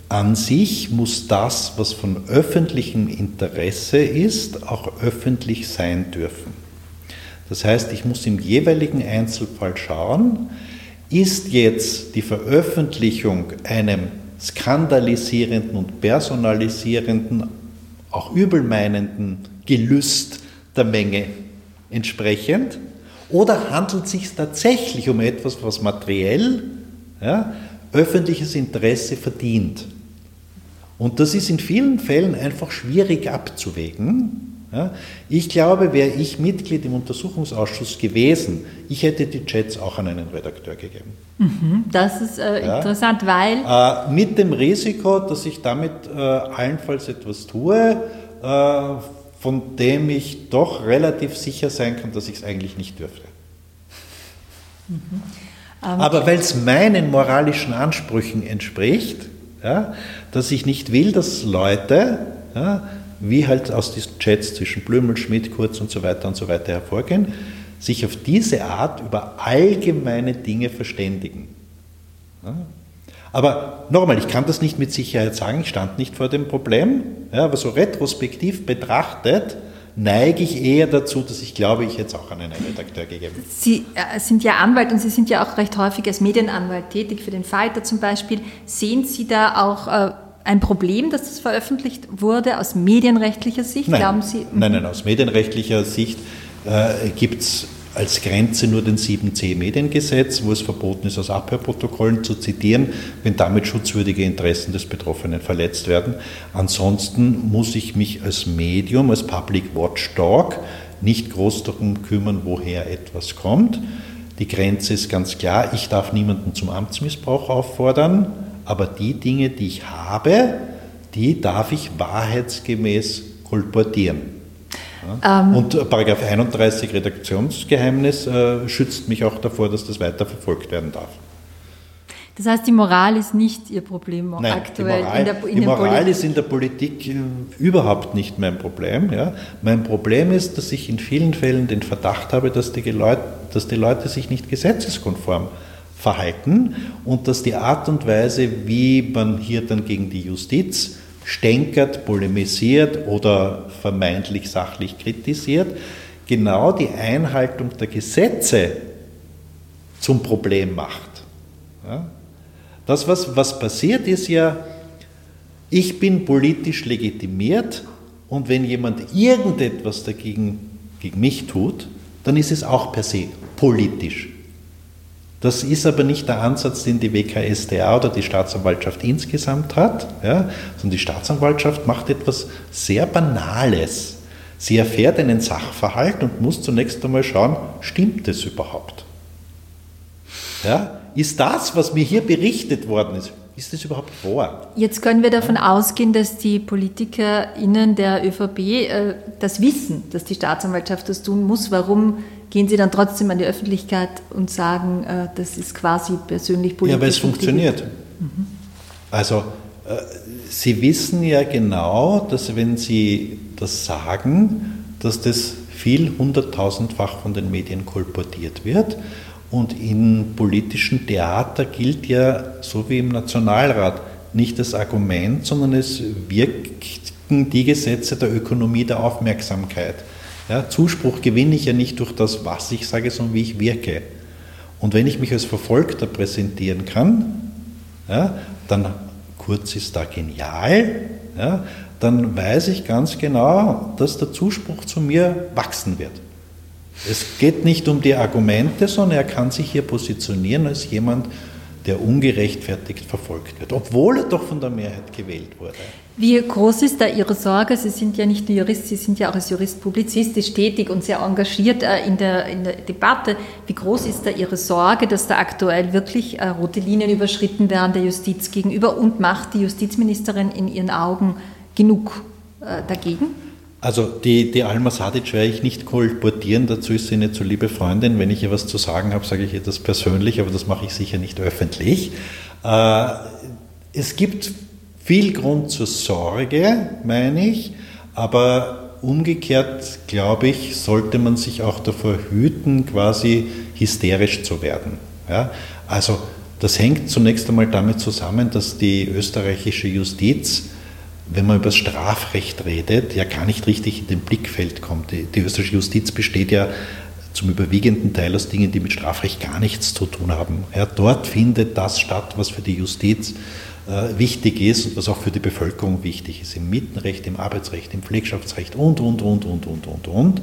an sich muss das, was von öffentlichem Interesse ist, auch öffentlich sein dürfen. Das heißt, ich muss im jeweiligen Einzelfall schauen, ist jetzt die Veröffentlichung einem skandalisierenden und personalisierenden, auch übelmeinenden Gelüst der Menge entsprechend? Oder handelt es sich tatsächlich um etwas, was materiell ja, öffentliches Interesse verdient? Und das ist in vielen Fällen einfach schwierig abzuwägen. Ich glaube, wäre ich Mitglied im Untersuchungsausschuss gewesen, ich hätte die Chats auch an einen Redakteur gegeben. Mhm, das ist äh, ja, interessant, weil. Äh, mit dem Risiko, dass ich damit äh, allenfalls etwas tue, äh, von dem ich doch relativ sicher sein kann, dass ich es eigentlich nicht dürfte. Mhm. Ähm, Aber weil es meinen moralischen Ansprüchen entspricht, ja, dass ich nicht will, dass Leute, ja, wie halt aus diesen Chats zwischen Blümel, Schmidt, Kurz und so weiter und so weiter hervorgehen, sich auf diese Art über allgemeine Dinge verständigen. Ja. Aber nochmal, ich kann das nicht mit Sicherheit sagen, ich stand nicht vor dem Problem, ja, aber so retrospektiv betrachtet, neige ich eher dazu, dass ich glaube, ich es auch an einen Redakteur gegeben. Sie äh, sind ja Anwalt und Sie sind ja auch recht häufig als Medienanwalt tätig, für den Falter zum Beispiel. Sehen Sie da auch äh, ein Problem, dass das veröffentlicht wurde aus medienrechtlicher Sicht? Nein, Glauben Sie? Nein, nein, aus medienrechtlicher Sicht äh, gibt es als Grenze nur den 7c Mediengesetz, wo es verboten ist, aus Abhörprotokollen zu zitieren, wenn damit schutzwürdige Interessen des Betroffenen verletzt werden. Ansonsten muss ich mich als Medium, als Public Watchdog nicht groß darum kümmern, woher etwas kommt. Die Grenze ist ganz klar, ich darf niemanden zum Amtsmissbrauch auffordern, aber die Dinge, die ich habe, die darf ich wahrheitsgemäß kolportieren. Ähm, und Paragraph 31 Redaktionsgeheimnis äh, schützt mich auch davor, dass das weiter verfolgt werden darf. Das heißt, die Moral ist nicht Ihr Problem Nein, aktuell. Die Moral, in der, in die Moral ist in der Politik äh, überhaupt nicht mein Problem. Ja. Mein Problem ist, dass ich in vielen Fällen den Verdacht habe, dass die, Leute, dass die Leute sich nicht gesetzeskonform verhalten und dass die Art und Weise, wie man hier dann gegen die Justiz stänkert, polemisiert oder vermeintlich sachlich kritisiert, genau die Einhaltung der Gesetze zum Problem macht. Ja? Das, was, was passiert, ist ja, ich bin politisch legitimiert und wenn jemand irgendetwas dagegen gegen mich tut, dann ist es auch per se politisch das ist aber nicht der Ansatz, den die WKSDA oder die Staatsanwaltschaft insgesamt hat, ja, sondern die Staatsanwaltschaft macht etwas sehr Banales. Sie erfährt einen Sachverhalt und muss zunächst einmal schauen, stimmt es überhaupt? Ja, ist das, was mir hier berichtet worden ist, ist das überhaupt wahr? Jetzt können wir davon ausgehen, dass die PolitikerInnen der ÖVP äh, das wissen, dass die Staatsanwaltschaft das tun muss. Warum gehen Sie dann trotzdem an die Öffentlichkeit und sagen, äh, das ist quasi persönlich politisch. Ja, weil es funktioniert. Mhm. Also äh, Sie wissen ja genau, dass wenn Sie das sagen, dass das viel hunderttausendfach von den Medien kolportiert wird. Und im politischen Theater gilt ja, so wie im Nationalrat, nicht das Argument, sondern es wirken die Gesetze der Ökonomie der Aufmerksamkeit. Ja, Zuspruch gewinne ich ja nicht durch das, was ich sage, sondern wie ich wirke. Und wenn ich mich als Verfolgter präsentieren kann, ja, dann Kurz ist da genial, ja, dann weiß ich ganz genau, dass der Zuspruch zu mir wachsen wird. Es geht nicht um die Argumente, sondern er kann sich hier positionieren als jemand, der ungerechtfertigt verfolgt wird, obwohl er doch von der Mehrheit gewählt wurde. Wie groß ist da Ihre Sorge? Sie sind ja nicht nur Jurist, Sie sind ja auch als Jurist publizistisch tätig und sehr engagiert äh, in der, in der Debatte. Wie groß ist da Ihre Sorge, dass da aktuell wirklich äh, rote Linien überschritten werden der Justiz gegenüber und macht die Justizministerin in Ihren Augen genug äh, dagegen? Also die, die Alma Sadic werde ich nicht kolportieren, dazu ist sie eine zu liebe Freundin. Wenn ich ihr was zu sagen habe, sage ich ihr das persönlich, aber das mache ich sicher nicht öffentlich. Äh, es gibt viel Grund zur Sorge, meine ich, aber umgekehrt, glaube ich, sollte man sich auch davor hüten, quasi hysterisch zu werden. Ja? Also Das hängt zunächst einmal damit zusammen, dass die österreichische Justiz, wenn man über das Strafrecht redet, ja gar nicht richtig in den Blickfeld kommt. Die, die österreichische Justiz besteht ja zum überwiegenden Teil aus Dingen, die mit Strafrecht gar nichts zu tun haben. Ja, dort findet das statt, was für die Justiz äh, wichtig ist und was auch für die Bevölkerung wichtig ist, im Mietenrecht, im Arbeitsrecht, im Pflegschaftsrecht und, und, und, und, und, und, und, äh,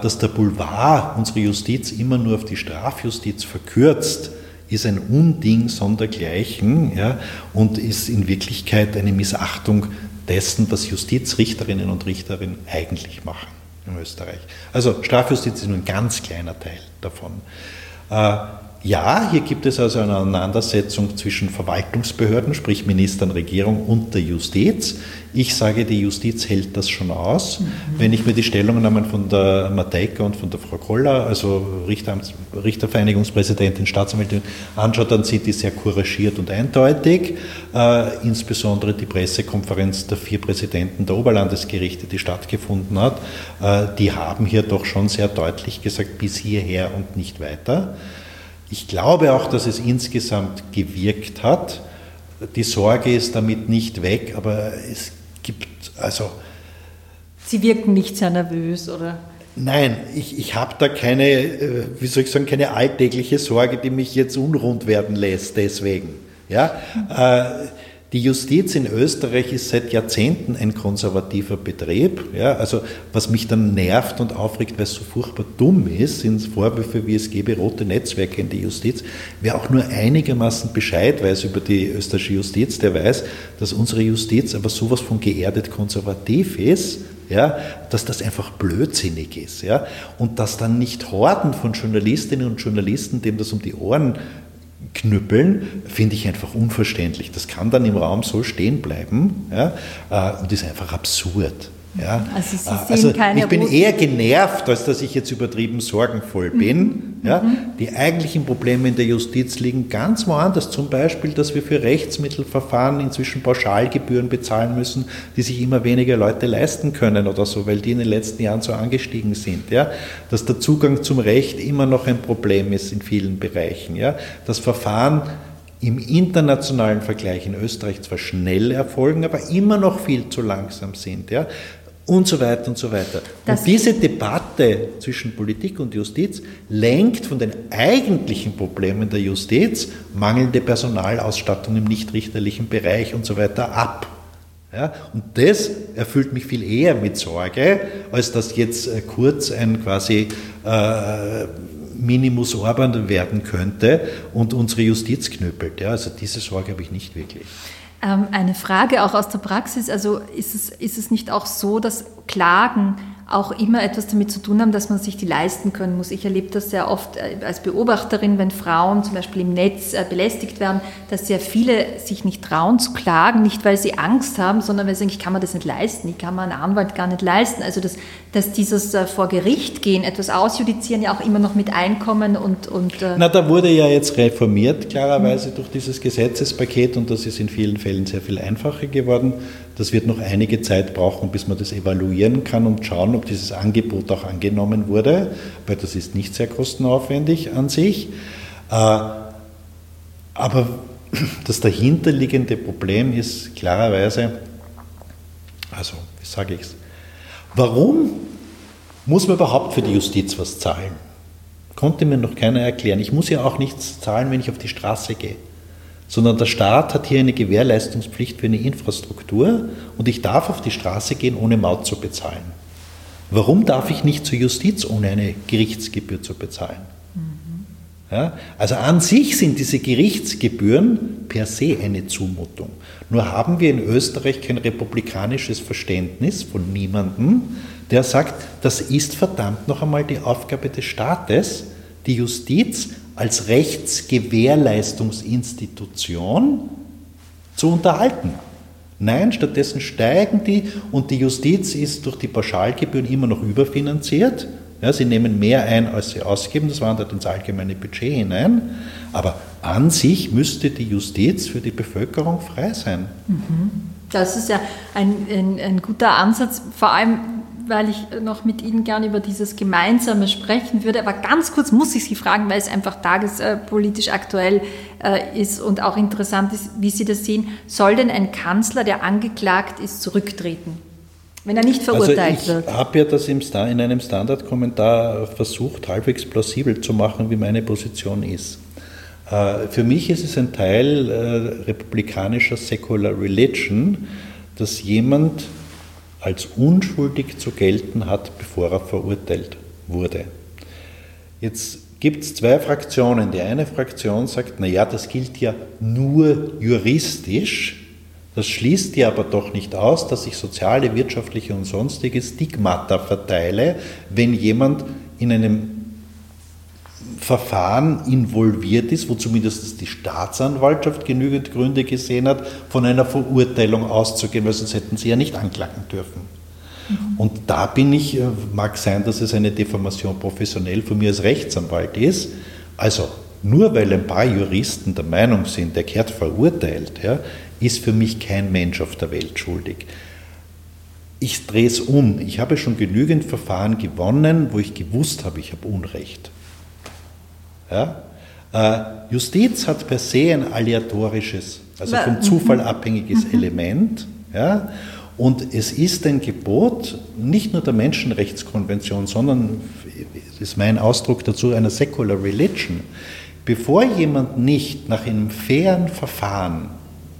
dass der Boulevard unsere Justiz immer nur auf die Strafjustiz verkürzt, ist ein Unding sondergleichen ja, und ist in Wirklichkeit eine Missachtung dessen, was Justizrichterinnen und Richterinnen eigentlich machen in Österreich. Also Strafjustiz ist nur ein ganz kleiner Teil davon. Äh, ja, hier gibt es also eine Auseinandersetzung zwischen Verwaltungsbehörden, sprich Ministern, Regierung und der Justiz. Ich sage, die Justiz hält das schon aus. Mhm. Wenn ich mir die Stellungnahmen von der Matejka und von der Frau Koller, also Richteramts, Richtervereinigungspräsidentin, Staatsanwältin, anschaue, dann sind die sehr couragiert und eindeutig. Äh, insbesondere die Pressekonferenz der vier Präsidenten der Oberlandesgerichte, die stattgefunden hat, äh, die haben hier doch schon sehr deutlich gesagt, bis hierher und nicht weiter. Ich glaube auch, dass es insgesamt gewirkt hat. Die Sorge ist damit nicht weg, aber es gibt also. Sie wirken nicht sehr nervös, oder? Nein, ich, ich habe da keine, äh, wie soll ich sagen, keine alltägliche Sorge, die mich jetzt unrund werden lässt, deswegen. Ja? Äh, die Justiz in Österreich ist seit Jahrzehnten ein konservativer Betrieb. Ja, also was mich dann nervt und aufregt, weil es so furchtbar dumm ist, sind Vorwürfe, wie es gäbe rote Netzwerke in die Justiz. Wer auch nur einigermaßen Bescheid weiß über die österreichische Justiz, der weiß, dass unsere Justiz aber sowas von geerdet konservativ ist, ja, dass das einfach blödsinnig ist. Ja, und dass dann nicht Horden von Journalistinnen und Journalisten, dem das um die Ohren knüppeln, finde ich einfach unverständlich. Das kann dann im Raum so stehen bleiben ja, äh, und ist einfach absurd. Ja? Also, Sie äh, also ich bin eher genervt, als dass ich jetzt übertrieben sorgenvoll bin. Mhm. Ja? Mhm. Die eigentlichen Probleme in der Justiz liegen ganz woanders. Zum Beispiel, dass wir für Rechtsmittelverfahren inzwischen Pauschalgebühren bezahlen müssen, die sich immer weniger Leute leisten können oder so, weil die in den letzten Jahren so angestiegen sind. Ja? Dass der Zugang zum Recht immer noch ein Problem ist in vielen Bereichen. Ja? Das Verfahren im internationalen Vergleich in Österreich zwar schnell erfolgen, aber immer noch viel zu langsam sind. Ja? Und so weiter und so weiter. Das und diese Debatte zwischen Politik und Justiz lenkt von den eigentlichen Problemen der Justiz, mangelnde Personalausstattung im nichtrichterlichen Bereich und so weiter, ab. Ja, und das erfüllt mich viel eher mit Sorge, als dass jetzt äh, kurz ein quasi äh, Minimus Orban werden könnte und unsere Justiz knüppelt. Ja, also diese Sorge habe ich nicht wirklich. Ähm, eine Frage auch aus der Praxis. Also ist es, ist es nicht auch so, dass Klagen auch immer etwas damit zu tun haben, dass man sich die leisten können muss. Ich erlebe das sehr oft äh, als Beobachterin, wenn Frauen zum Beispiel im Netz äh, belästigt werden, dass sehr viele sich nicht trauen zu klagen, nicht weil sie Angst haben, sondern weil sie sagen, ich kann mir das nicht leisten, ich kann mir einen Anwalt gar nicht leisten. Also dass, dass dieses äh, vor Gericht gehen, etwas ausjudizieren ja auch immer noch mit Einkommen und... und Na, da wurde ja jetzt reformiert, klarerweise durch dieses Gesetzespaket und das ist in vielen Fällen sehr viel einfacher geworden. Das wird noch einige Zeit brauchen, bis man das evaluieren kann und schauen, ob dieses Angebot auch angenommen wurde, weil das ist nicht sehr kostenaufwendig an sich. Äh, aber das dahinterliegende Problem ist klarerweise, also wie sage ich es, warum muss man überhaupt für die Justiz was zahlen? Konnte mir noch keiner erklären. Ich muss ja auch nichts zahlen, wenn ich auf die Straße gehe sondern der Staat hat hier eine Gewährleistungspflicht für eine Infrastruktur und ich darf auf die Straße gehen, ohne Maut zu bezahlen. Warum darf ich nicht zur Justiz, ohne eine Gerichtsgebühr zu bezahlen? Mhm. Ja, also an sich sind diese Gerichtsgebühren per se eine Zumutung. Nur haben wir in Österreich kein republikanisches Verständnis von niemandem, der sagt, das ist verdammt noch einmal die Aufgabe des Staates, die Justiz als Rechtsgewährleistungsinstitution zu unterhalten. Nein, stattdessen steigen die und die Justiz ist durch die Pauschalgebühren immer noch überfinanziert. Ja, sie nehmen mehr ein, als sie ausgeben, das wandert ins allgemeine Budget hinein. Aber an sich müsste die Justiz für die Bevölkerung frei sein. Das ist ja ein, ein, ein guter Ansatz, vor allem weil ich noch mit Ihnen gerne über dieses Gemeinsame sprechen würde. Aber ganz kurz muss ich Sie fragen, weil es einfach tagespolitisch aktuell äh, ist und auch interessant ist, wie Sie das sehen. Soll denn ein Kanzler, der angeklagt ist, zurücktreten? Wenn er nicht verurteilt also ich wird. Ich habe ja das in einem Standardkommentar versucht, halbwegs plausibel zu machen, wie meine Position ist. Äh, für mich ist es ein Teil äh, republikanischer Secular Religion, dass jemand als unschuldig zu gelten hat, bevor er verurteilt wurde. Jetzt gibt es zwei Fraktionen. Die eine Fraktion sagt, naja, das gilt ja nur juristisch. Das schließt ja aber doch nicht aus, dass ich soziale, wirtschaftliche und sonstige Stigmata verteile, wenn jemand in einem Verfahren involviert ist, wo zumindest die Staatsanwaltschaft genügend Gründe gesehen hat, von einer Verurteilung auszugehen, weil sonst hätten sie ja nicht anklagen dürfen. Mhm. Und da bin ich, äh, mag sein, dass es eine Deformation professionell von mir als Rechtsanwalt ist. Also nur weil ein paar Juristen der Meinung sind, der kehrt verurteilt, ja, ist für mich kein Mensch auf der Welt schuldig. Ich drehe es um. Ich habe schon genügend Verfahren gewonnen, wo ich gewusst habe, ich habe Unrecht. Ja? Äh, Justiz hat per se ein aleatorisches, also vom Zufall abhängiges mhm. Element. Ja? Und es ist ein Gebot nicht nur der Menschenrechtskonvention, sondern, das ist mein Ausdruck dazu, einer Secular Religion. Bevor jemand nicht nach einem fairen Verfahren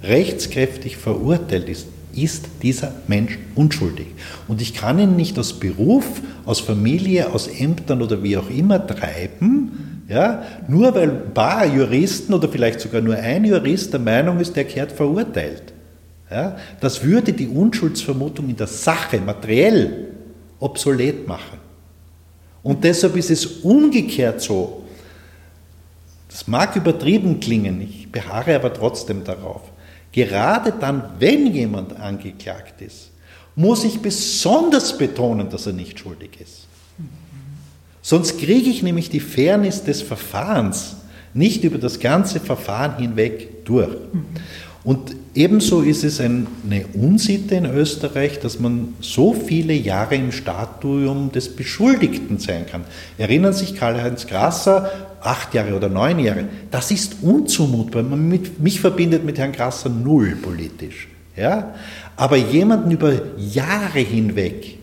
rechtskräftig verurteilt ist, ist dieser Mensch unschuldig. Und ich kann ihn nicht aus Beruf, aus Familie, aus Ämtern oder wie auch immer treiben, ja? Nur weil ein paar Juristen oder vielleicht sogar nur ein Jurist der Meinung ist, der kehrt verurteilt. Ja? Das würde die Unschuldsvermutung in der Sache materiell obsolet machen. Und deshalb ist es umgekehrt so, das mag übertrieben klingen, ich beharre aber trotzdem darauf, gerade dann, wenn jemand angeklagt ist, muss ich besonders betonen, dass er nicht schuldig ist. Sonst kriege ich nämlich die Fairness des Verfahrens nicht über das ganze Verfahren hinweg durch. Und ebenso ist es eine Unsitte in Österreich, dass man so viele Jahre im Statuum des Beschuldigten sein kann. Erinnern sich Karl-Heinz Grasser, acht Jahre oder neun Jahre. Das ist unzumutbar. Mit, mich verbindet mit Herrn Grasser null politisch. Ja? Aber jemanden über Jahre hinweg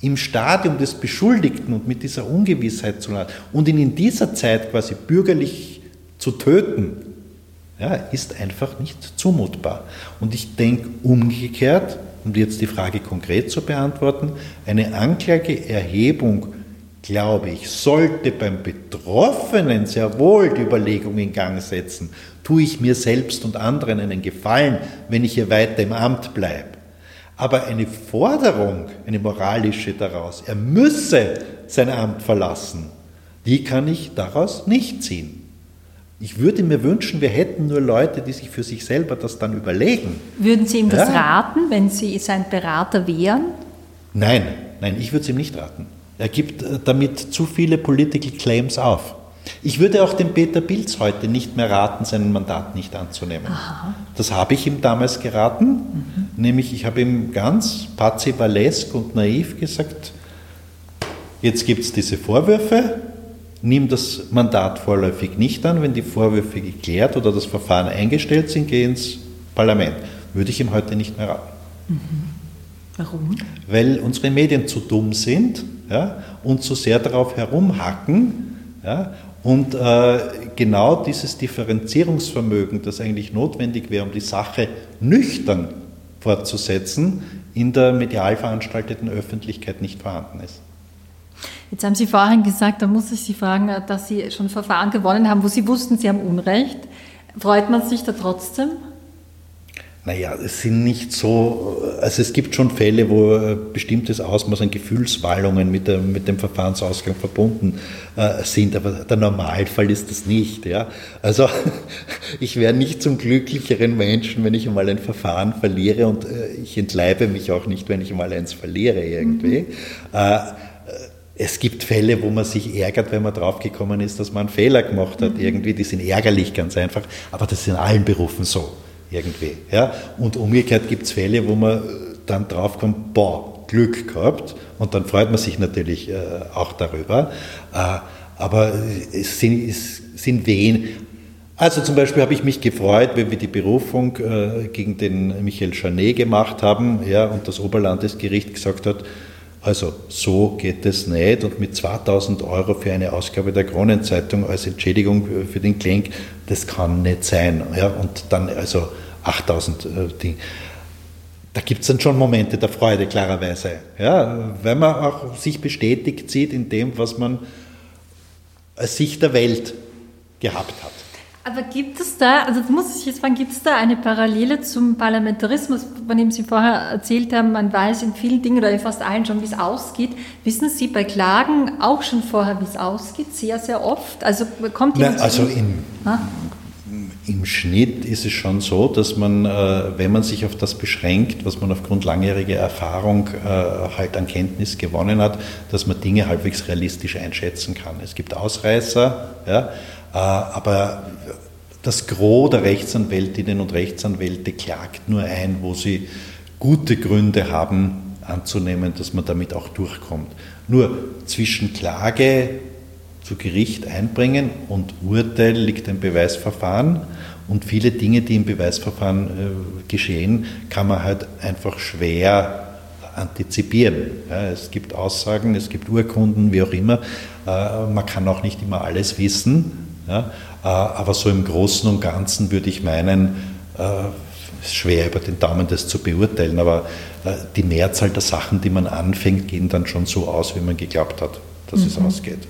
im Stadium des Beschuldigten und mit dieser Ungewissheit zu lassen und ihn in dieser Zeit quasi bürgerlich zu töten, ja, ist einfach nicht zumutbar. Und ich denke umgekehrt, um jetzt die Frage konkret zu beantworten, eine Anklageerhebung, glaube ich, sollte beim Betroffenen sehr wohl die Überlegung in Gang setzen, tue ich mir selbst und anderen einen Gefallen, wenn ich hier weiter im Amt bleibe. Aber eine Forderung, eine moralische daraus, er müsse sein Amt verlassen, die kann ich daraus nicht ziehen. Ich würde mir wünschen, wir hätten nur Leute, die sich für sich selber das dann überlegen. Würden Sie ihm das ja. raten, wenn Sie sein Berater wären? Nein, nein, ich würde es ihm nicht raten. Er gibt äh, damit zu viele Political Claims auf. Ich würde auch dem Peter Pilz heute nicht mehr raten, sein Mandat nicht anzunehmen. Aha. Das habe ich ihm damals geraten, mhm. nämlich ich habe ihm ganz pazivalesk und naiv gesagt, jetzt gibt es diese Vorwürfe, nimm das Mandat vorläufig nicht an, wenn die Vorwürfe geklärt oder das Verfahren eingestellt sind, geh ins Parlament. Würde ich ihm heute nicht mehr raten. Mhm. Warum? Weil unsere Medien zu dumm sind ja, und zu sehr darauf herumhacken ja, und äh, genau dieses Differenzierungsvermögen, das eigentlich notwendig wäre, um die Sache nüchtern fortzusetzen, in der medial veranstalteten Öffentlichkeit nicht vorhanden ist. Jetzt haben Sie vorhin gesagt, da muss ich Sie fragen, dass Sie schon Verfahren gewonnen haben, wo Sie wussten, Sie haben Unrecht. Freut man sich da trotzdem? Naja, es sind nicht so, also es gibt schon Fälle, wo ein bestimmtes Ausmaß an Gefühlswallungen mit, der, mit dem Verfahrensausgang verbunden äh, sind, aber der Normalfall ist das nicht. Ja? Also ich wäre nicht zum glücklicheren Menschen, wenn ich einmal ein Verfahren verliere und äh, ich entleibe mich auch nicht, wenn ich einmal eins verliere irgendwie. Mhm. Äh, es gibt Fälle, wo man sich ärgert, wenn man draufgekommen ist, dass man einen Fehler gemacht hat. Mhm. Irgendwie, die sind ärgerlich ganz einfach, aber das ist in allen Berufen so irgendwie. Ja? Und umgekehrt gibt es Fälle, wo man dann draufkommt, boah, Glück gehabt und dann freut man sich natürlich äh, auch darüber. Äh, aber es sind, es sind wen. Also zum Beispiel habe ich mich gefreut, wenn wir die Berufung äh, gegen den Michael Chanet gemacht haben ja, und das Oberlandesgericht gesagt hat, also so geht es nicht und mit 2000 Euro für eine Ausgabe der Kronenzeitung als Entschädigung für den Klenk, das kann nicht sein. Ja, und dann also 8000 äh, Dinge. Da gibt es dann schon Momente der Freude, klarerweise. Ja, weil man auch sich bestätigt sieht in dem, was man als Sicht der Welt gehabt hat. Aber gibt es da, also das muss ich jetzt fragen, gibt es da eine Parallele zum Parlamentarismus, von dem Sie vorher erzählt haben, man weiß in vielen Dingen oder in fast allen schon, wie es ausgeht. Wissen Sie bei Klagen auch schon vorher, wie es ausgeht? Sehr, sehr oft? Also kommt Na, Also in, im Schnitt ist es schon so, dass man, äh, wenn man sich auf das beschränkt, was man aufgrund langjähriger Erfahrung äh, halt an Kenntnis gewonnen hat, dass man Dinge halbwegs realistisch einschätzen kann. Es gibt Ausreißer, ja, aber das Gros der Rechtsanwältinnen und Rechtsanwälte klagt nur ein, wo sie gute Gründe haben anzunehmen, dass man damit auch durchkommt. Nur zwischen Klage zu Gericht einbringen und Urteil liegt ein Beweisverfahren und viele Dinge, die im Beweisverfahren äh, geschehen, kann man halt einfach schwer antizipieren. Ja, es gibt Aussagen, es gibt Urkunden, wie auch immer. Äh, man kann auch nicht immer alles wissen. Ja? Äh, aber so im Großen und Ganzen würde ich meinen, es äh, ist schwer über den Daumen das zu beurteilen, aber äh, die Mehrzahl der Sachen, die man anfängt, gehen dann schon so aus, wie man geglaubt hat, dass mhm. es ausgeht.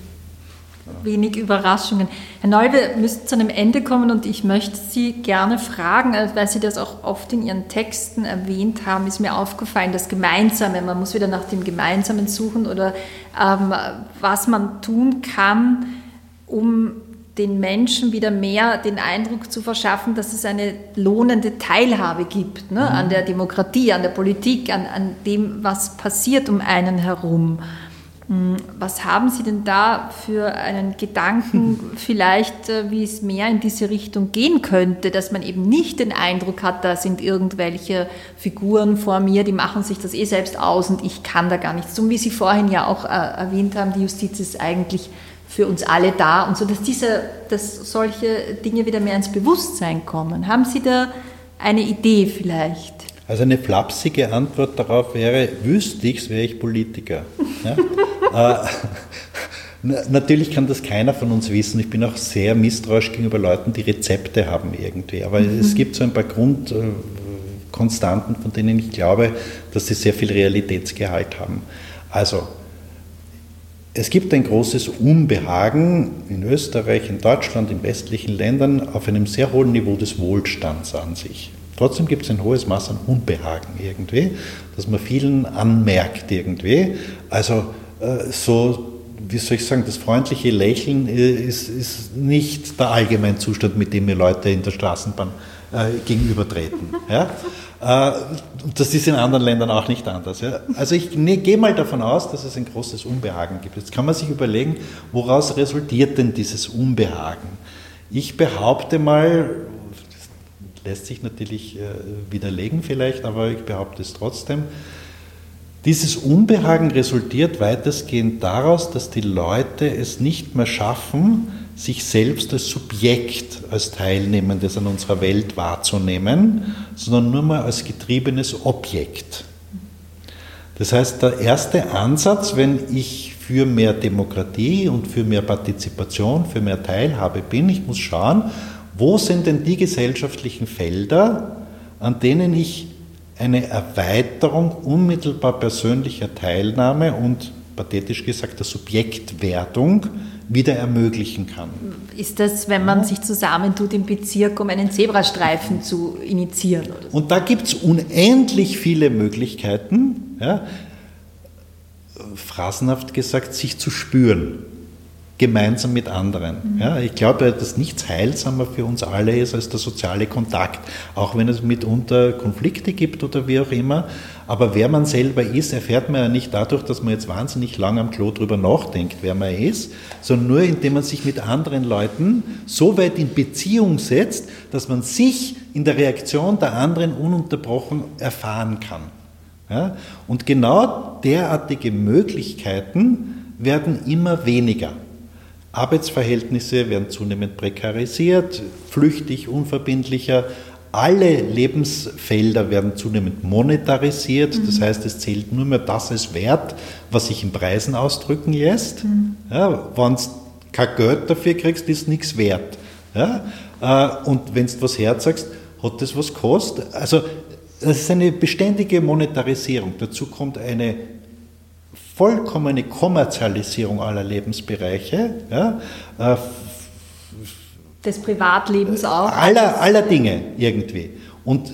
Wenig Überraschungen. Herr Neube, wir müssen zu einem Ende kommen und ich möchte Sie gerne fragen, weil Sie das auch oft in Ihren Texten erwähnt haben, ist mir aufgefallen, das Gemeinsame, man muss wieder nach dem Gemeinsamen suchen oder ähm, was man tun kann, um den Menschen wieder mehr den Eindruck zu verschaffen, dass es eine lohnende Teilhabe gibt ne? An der Demokratie, an der Politik, an, an dem, was passiert um einen herum. Hm, was haben Sie denn da für einen Gedanken, vielleicht, äh, wie es mehr in diese Richtung gehen könnte, dass man eben nicht den Eindruck hat, da sind irgendwelche Figuren vor mir, die machen sich das eh selbst aus und ich kann da gar nichts tun. Wie Sie vorhin ja auch äh, erwähnt haben, die Justiz ist eigentlich für uns alle da und so, dass, diese, dass solche Dinge wieder mehr ins Bewusstsein kommen. Haben Sie da eine Idee vielleicht? Also eine flapsige Antwort darauf wäre, wüsste ich es, wäre ich Politiker. Ja? äh, natürlich kann das keiner von uns wissen. Ich bin auch sehr misstrauisch gegenüber Leuten, die Rezepte haben irgendwie. Aber mhm. es gibt so ein paar Grundkonstanten, von denen ich glaube, dass sie sehr viel Realitätsgehalt haben. Also es gibt ein großes Unbehagen in Österreich, in Deutschland, in westlichen Ländern auf einem sehr hohen Niveau des Wohlstands an sich. Trotzdem gibt es ein hohes Maß an Unbehagen irgendwie, das man vielen anmerkt irgendwie. Also äh, so, wie soll ich sagen, das freundliche Lächeln äh, ist, ist nicht der Allgemeinzustand, mit dem mir Leute in der Straßenbahn äh, gegenübertreten. Ja? Äh, das ist in anderen Ländern auch nicht anders. Also ich gehe mal davon aus, dass es ein großes Unbehagen gibt. Jetzt kann man sich überlegen, woraus resultiert denn dieses Unbehagen? Ich behaupte mal, das lässt sich natürlich äh, widerlegen vielleicht, aber ich behaupte es trotzdem, dieses Unbehagen resultiert weitestgehend daraus, dass die Leute es nicht mehr schaffen, sich selbst als Subjekt, als Teilnehmendes an unserer Welt wahrzunehmen, sondern nur mal als getriebenes Objekt. Das heißt, der erste Ansatz, wenn ich für mehr Demokratie und für mehr Partizipation, für mehr Teilhabe bin, ich muss schauen, wo sind denn die gesellschaftlichen Felder, an denen ich eine Erweiterung unmittelbar persönlicher Teilnahme und pathetisch gesagt der Subjektwertung wieder ermöglichen kann. Ist das, wenn man sich zusammentut im Bezirk, um einen Zebrastreifen zu initiieren? So? Und da gibt es unendlich viele Möglichkeiten, ja, phrasenhaft gesagt, sich zu spüren gemeinsam mit anderen. Mhm. Ja, ich glaube, dass nichts heilsamer für uns alle ist als der soziale Kontakt, auch wenn es mitunter Konflikte gibt oder wie auch immer. Aber wer man selber ist, erfährt man ja nicht dadurch, dass man jetzt wahnsinnig lang am Klo drüber nachdenkt, wer man ist, sondern nur indem man sich mit anderen Leuten so weit in Beziehung setzt, dass man sich in der Reaktion der anderen ununterbrochen erfahren kann. Ja? Und genau derartige Möglichkeiten werden immer weniger. Arbeitsverhältnisse werden zunehmend prekarisiert, flüchtig, unverbindlicher. Alle Lebensfelder werden zunehmend monetarisiert. Mhm. Das heißt, es zählt nur mehr das als Wert, was sich in Preisen ausdrücken lässt. Mhm. Ja, Wenn du kein Geld dafür kriegst, ist nichts wert. Ja? Äh, und wenn du was herzagst, hat das was gekostet. Also das ist eine beständige Monetarisierung. Dazu kommt eine vollkommene Kommerzialisierung aller Lebensbereiche. Ja, äh, des Privatlebens auch. Aller, aller Dinge irgendwie. Und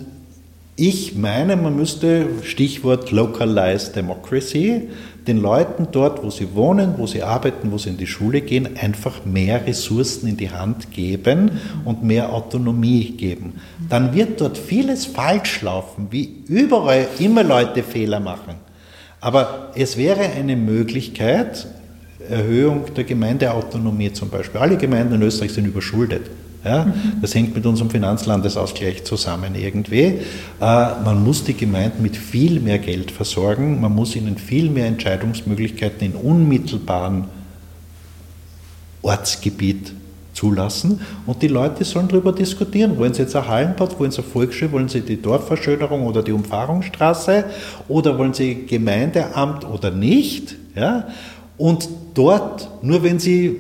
ich meine, man müsste, Stichwort Localized Democracy, den Leuten dort, wo sie wohnen, wo sie arbeiten, wo sie in die Schule gehen, einfach mehr Ressourcen in die Hand geben und mehr Autonomie geben. Dann wird dort vieles falsch laufen, wie überall immer Leute Fehler machen. Aber es wäre eine Möglichkeit, Erhöhung der Gemeindeautonomie zum Beispiel. Alle Gemeinden in Österreich sind überschuldet. Ja, das hängt mit unserem Finanzlandesausgleich zusammen irgendwie. Äh, man muss die Gemeinden mit viel mehr Geld versorgen, man muss ihnen viel mehr Entscheidungsmöglichkeiten in unmittelbaren Ortsgebiet zulassen und die Leute sollen darüber diskutieren. Wollen sie jetzt ein Hallenbad, wollen sie eine Volksschule, wollen sie die Dorfverschönerung oder die Umfahrungsstraße oder wollen sie Gemeindeamt oder nicht? Ja? Und dort, nur wenn sie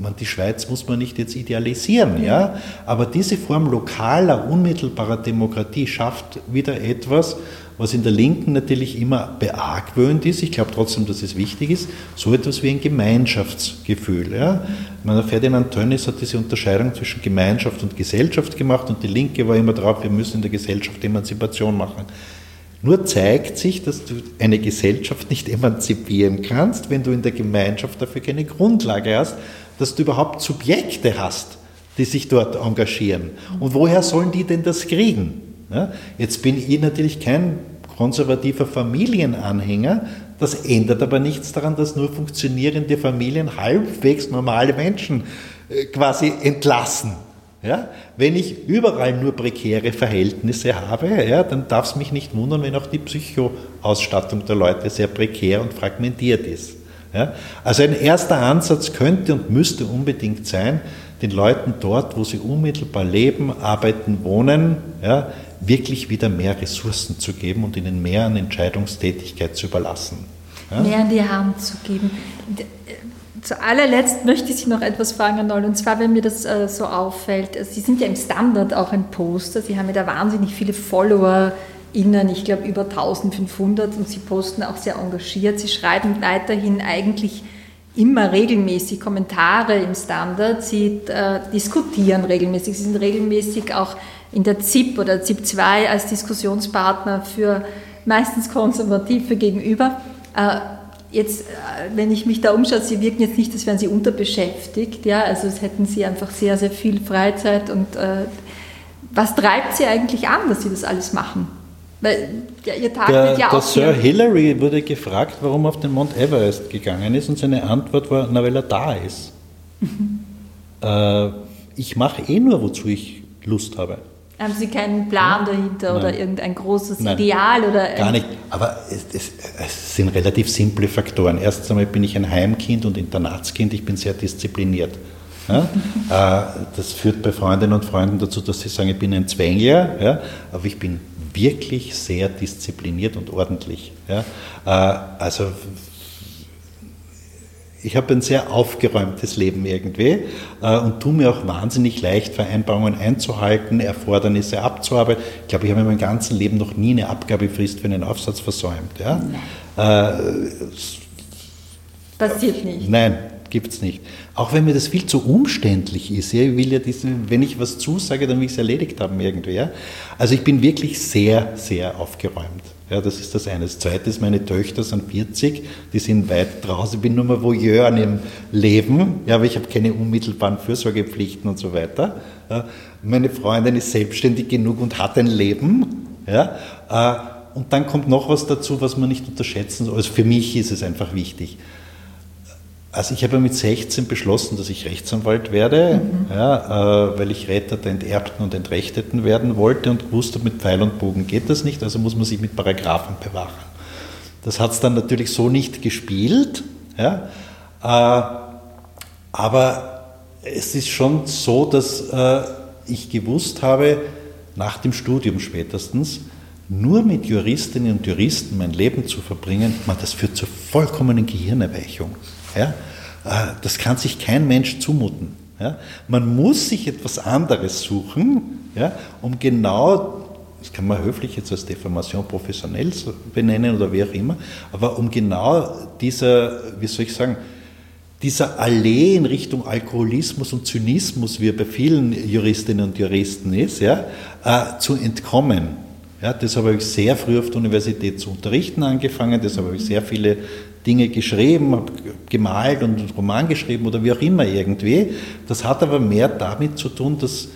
man, die Schweiz muss man nicht jetzt idealisieren, ja, aber diese Form lokaler, unmittelbarer Demokratie schafft wieder etwas, was in der Linken natürlich immer beargwöhnt ist. Ich glaube trotzdem, dass es wichtig ist, so etwas wie ein Gemeinschaftsgefühl. Ja. Meine, Ferdinand Tönnies hat diese Unterscheidung zwischen Gemeinschaft und Gesellschaft gemacht und die Linke war immer drauf, wir müssen in der Gesellschaft Emanzipation machen. Nur zeigt sich, dass du eine Gesellschaft nicht emanzipieren kannst, wenn du in der Gemeinschaft dafür keine Grundlage hast, dass du überhaupt Subjekte hast, die sich dort engagieren. Und woher sollen die denn das kriegen? Ja, jetzt bin ich natürlich kein konservativer Familienanhänger. Das ändert aber nichts daran, dass nur funktionierende Familien halbwegs normale Menschen äh, quasi entlassen. Ja? Wenn ich überall nur prekäre Verhältnisse habe, ja, dann darf es mich nicht wundern, wenn auch die Psychoausstattung der Leute sehr prekär und fragmentiert ist. Ja? Also ein erster Ansatz könnte und müsste unbedingt sein, den Leuten dort, wo sie unmittelbar leben, arbeiten, wohnen, ja, wirklich wieder mehr Ressourcen zu geben und ihnen mehr an Entscheidungstätigkeit zu überlassen. Ja? Mehr in die Hand zu geben. Zu allerletzt möchte ich Sie noch etwas fragen, Herr Noll, und zwar, wenn mir das äh, so auffällt. Sie sind ja im Standard auch ein Poster, Sie haben ja da wahnsinnig viele Follower, Innen, ich glaube über 1500 und Sie posten auch sehr engagiert. Sie schreiben weiterhin eigentlich immer regelmäßig Kommentare im Standard. Sie äh, diskutieren regelmäßig. Sie sind regelmäßig auch in der ZIP oder ZIP 2 als Diskussionspartner für meistens Konservative gegenüber. Äh, jetzt, äh, wenn ich mich da umschaue, Sie wirken jetzt nicht, als wären Sie unterbeschäftigt. Ja? Also es hätten Sie einfach sehr, sehr viel Freizeit. Und äh, was treibt Sie eigentlich an, dass Sie das alles machen? Weil ihr Tag der, wird ja der Sir Hillary wurde gefragt, warum er auf den Mount Everest gegangen ist und seine Antwort war, na weil er da ist. Äh, ich mache eh nur, wozu ich Lust habe. Haben Sie keinen Plan dahinter Nein. oder irgendein großes Nein. Ideal? Oder Gar nicht, aber es, es, es, sind relativ simple Faktoren. Erstens einmal bin ich ein Heimkind und Internatskind, ich bin sehr diszipliniert. Ja? Äh, das führt bei Freundinnen und Freunden dazu, dass sie sagen, ich bin ein Zwängler, ja? aber ich bin wirklich sehr diszipliniert und ordentlich. Ja? Äh, also ich habe ein sehr aufgeräumtes Leben irgendwie äh, und tue mir auch wahnsinnig leicht, Vereinbarungen einzuhalten, Erfordernisse abzuarbeiten. Ich glaube, ich habe in meinem ganzen Leben noch nie eine Abgabefrist für einen Aufsatz versäumt. Ja? Äh, Passiert nicht. Nein, gibt es nicht. Auch wenn mir das viel zu umständlich ist. Ja, ich will ja diese, wenn ich was zusage, dann will ich es erledigt haben irgendwie. Ja. Also ich bin wirklich sehr, sehr aufgeräumt. Ja, das ist das eine. Das zweite ist, meine Töchter sind 40, die sind weit draußen. Ich bin nur mal Voyeur an ihrem Leben, ja, aber ich habe keine unmittelbaren Fürsorgepflichten und so weiter. Ja. Meine Freundin ist selbstständig genug und hat ein Leben. Ja. Äh, und dann kommt noch was dazu, was man nicht unterschätzen soll. Also für mich ist es einfach wichtig Also ich habe mit 16 beschlossen, dass ich Rechtsanwalt werde, mhm. ja, äh, weil ich Retter der Enterbten und Entrechteten werden wollte und wusste, mit Pfeil und Bogen geht das nicht, also muss man sich mit Paragraphen bewachen. Das hat es dann natürlich so nicht gespielt, ja, äh, aber es ist schon so, dass äh, ich gewusst habe, nach dem Studium spätestens, nur mit Juristinnen und Juristen mein Leben zu verbringen, man, das führt zur vollkommenen Gehirnerweichung. Ja? Äh, das kann sich kein Mensch zumuten. Ja? Man muss sich etwas anderes suchen, ja, um genau, das kann man höflich jetzt als Deformation professionell benennen oder wie auch immer, aber um genau dieser, wie soll ich sagen, dieser Allee in Richtung Alkoholismus und Zynismus, wie er bei vielen Juristinnen und Juristen ist, ja, äh, zu entkommen. Ja, deshalb habe ich sehr früh auf der Universität zu unterrichten angefangen, deshalb habe ich sehr viele Dinge geschrieben, habe gemalt und einen Roman geschrieben oder wie auch immer irgendwie. Das hat aber mehr damit zu tun, dass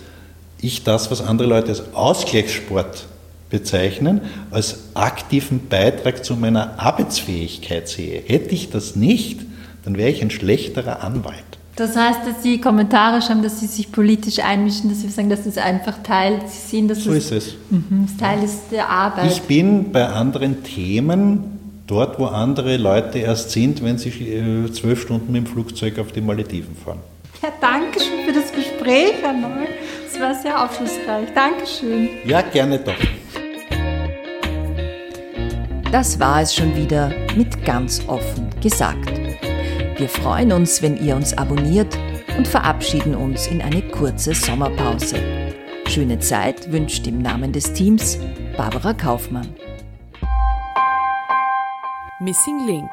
ich das, was andere Leute als Ausgleichssport bezeichnen, als aktiven Beitrag zu meiner Arbeitsfähigkeit sehe. Hätte ich das nicht, dann wäre ich ein schlechterer Anwalt. Das heißt, dass Sie Kommentare schreiben, dass Sie sich politisch einmischen, dass Sie sagen, das ist einfach Teil, Sie sehen, dass so ist es. Das Teil ist der Arbeit. Ich bin bei anderen Themen dort, wo andere Leute erst sind, wenn sie äh, zwölf Stunden mit dem Flugzeug auf die Malediven fahren. Ja, danke schön für das Gespräch, Herr Neu. Es war sehr aufschlussreich. Dankeschön. Ja, gerne doch. Das war es schon wieder mit ganz offen gesagt. Wir freuen uns, wenn ihr uns abonniert und verabschieden uns in eine kurze Sommerpause. Schöne Zeit wünscht im Namen des Teams Barbara Kaufmann. Missing Link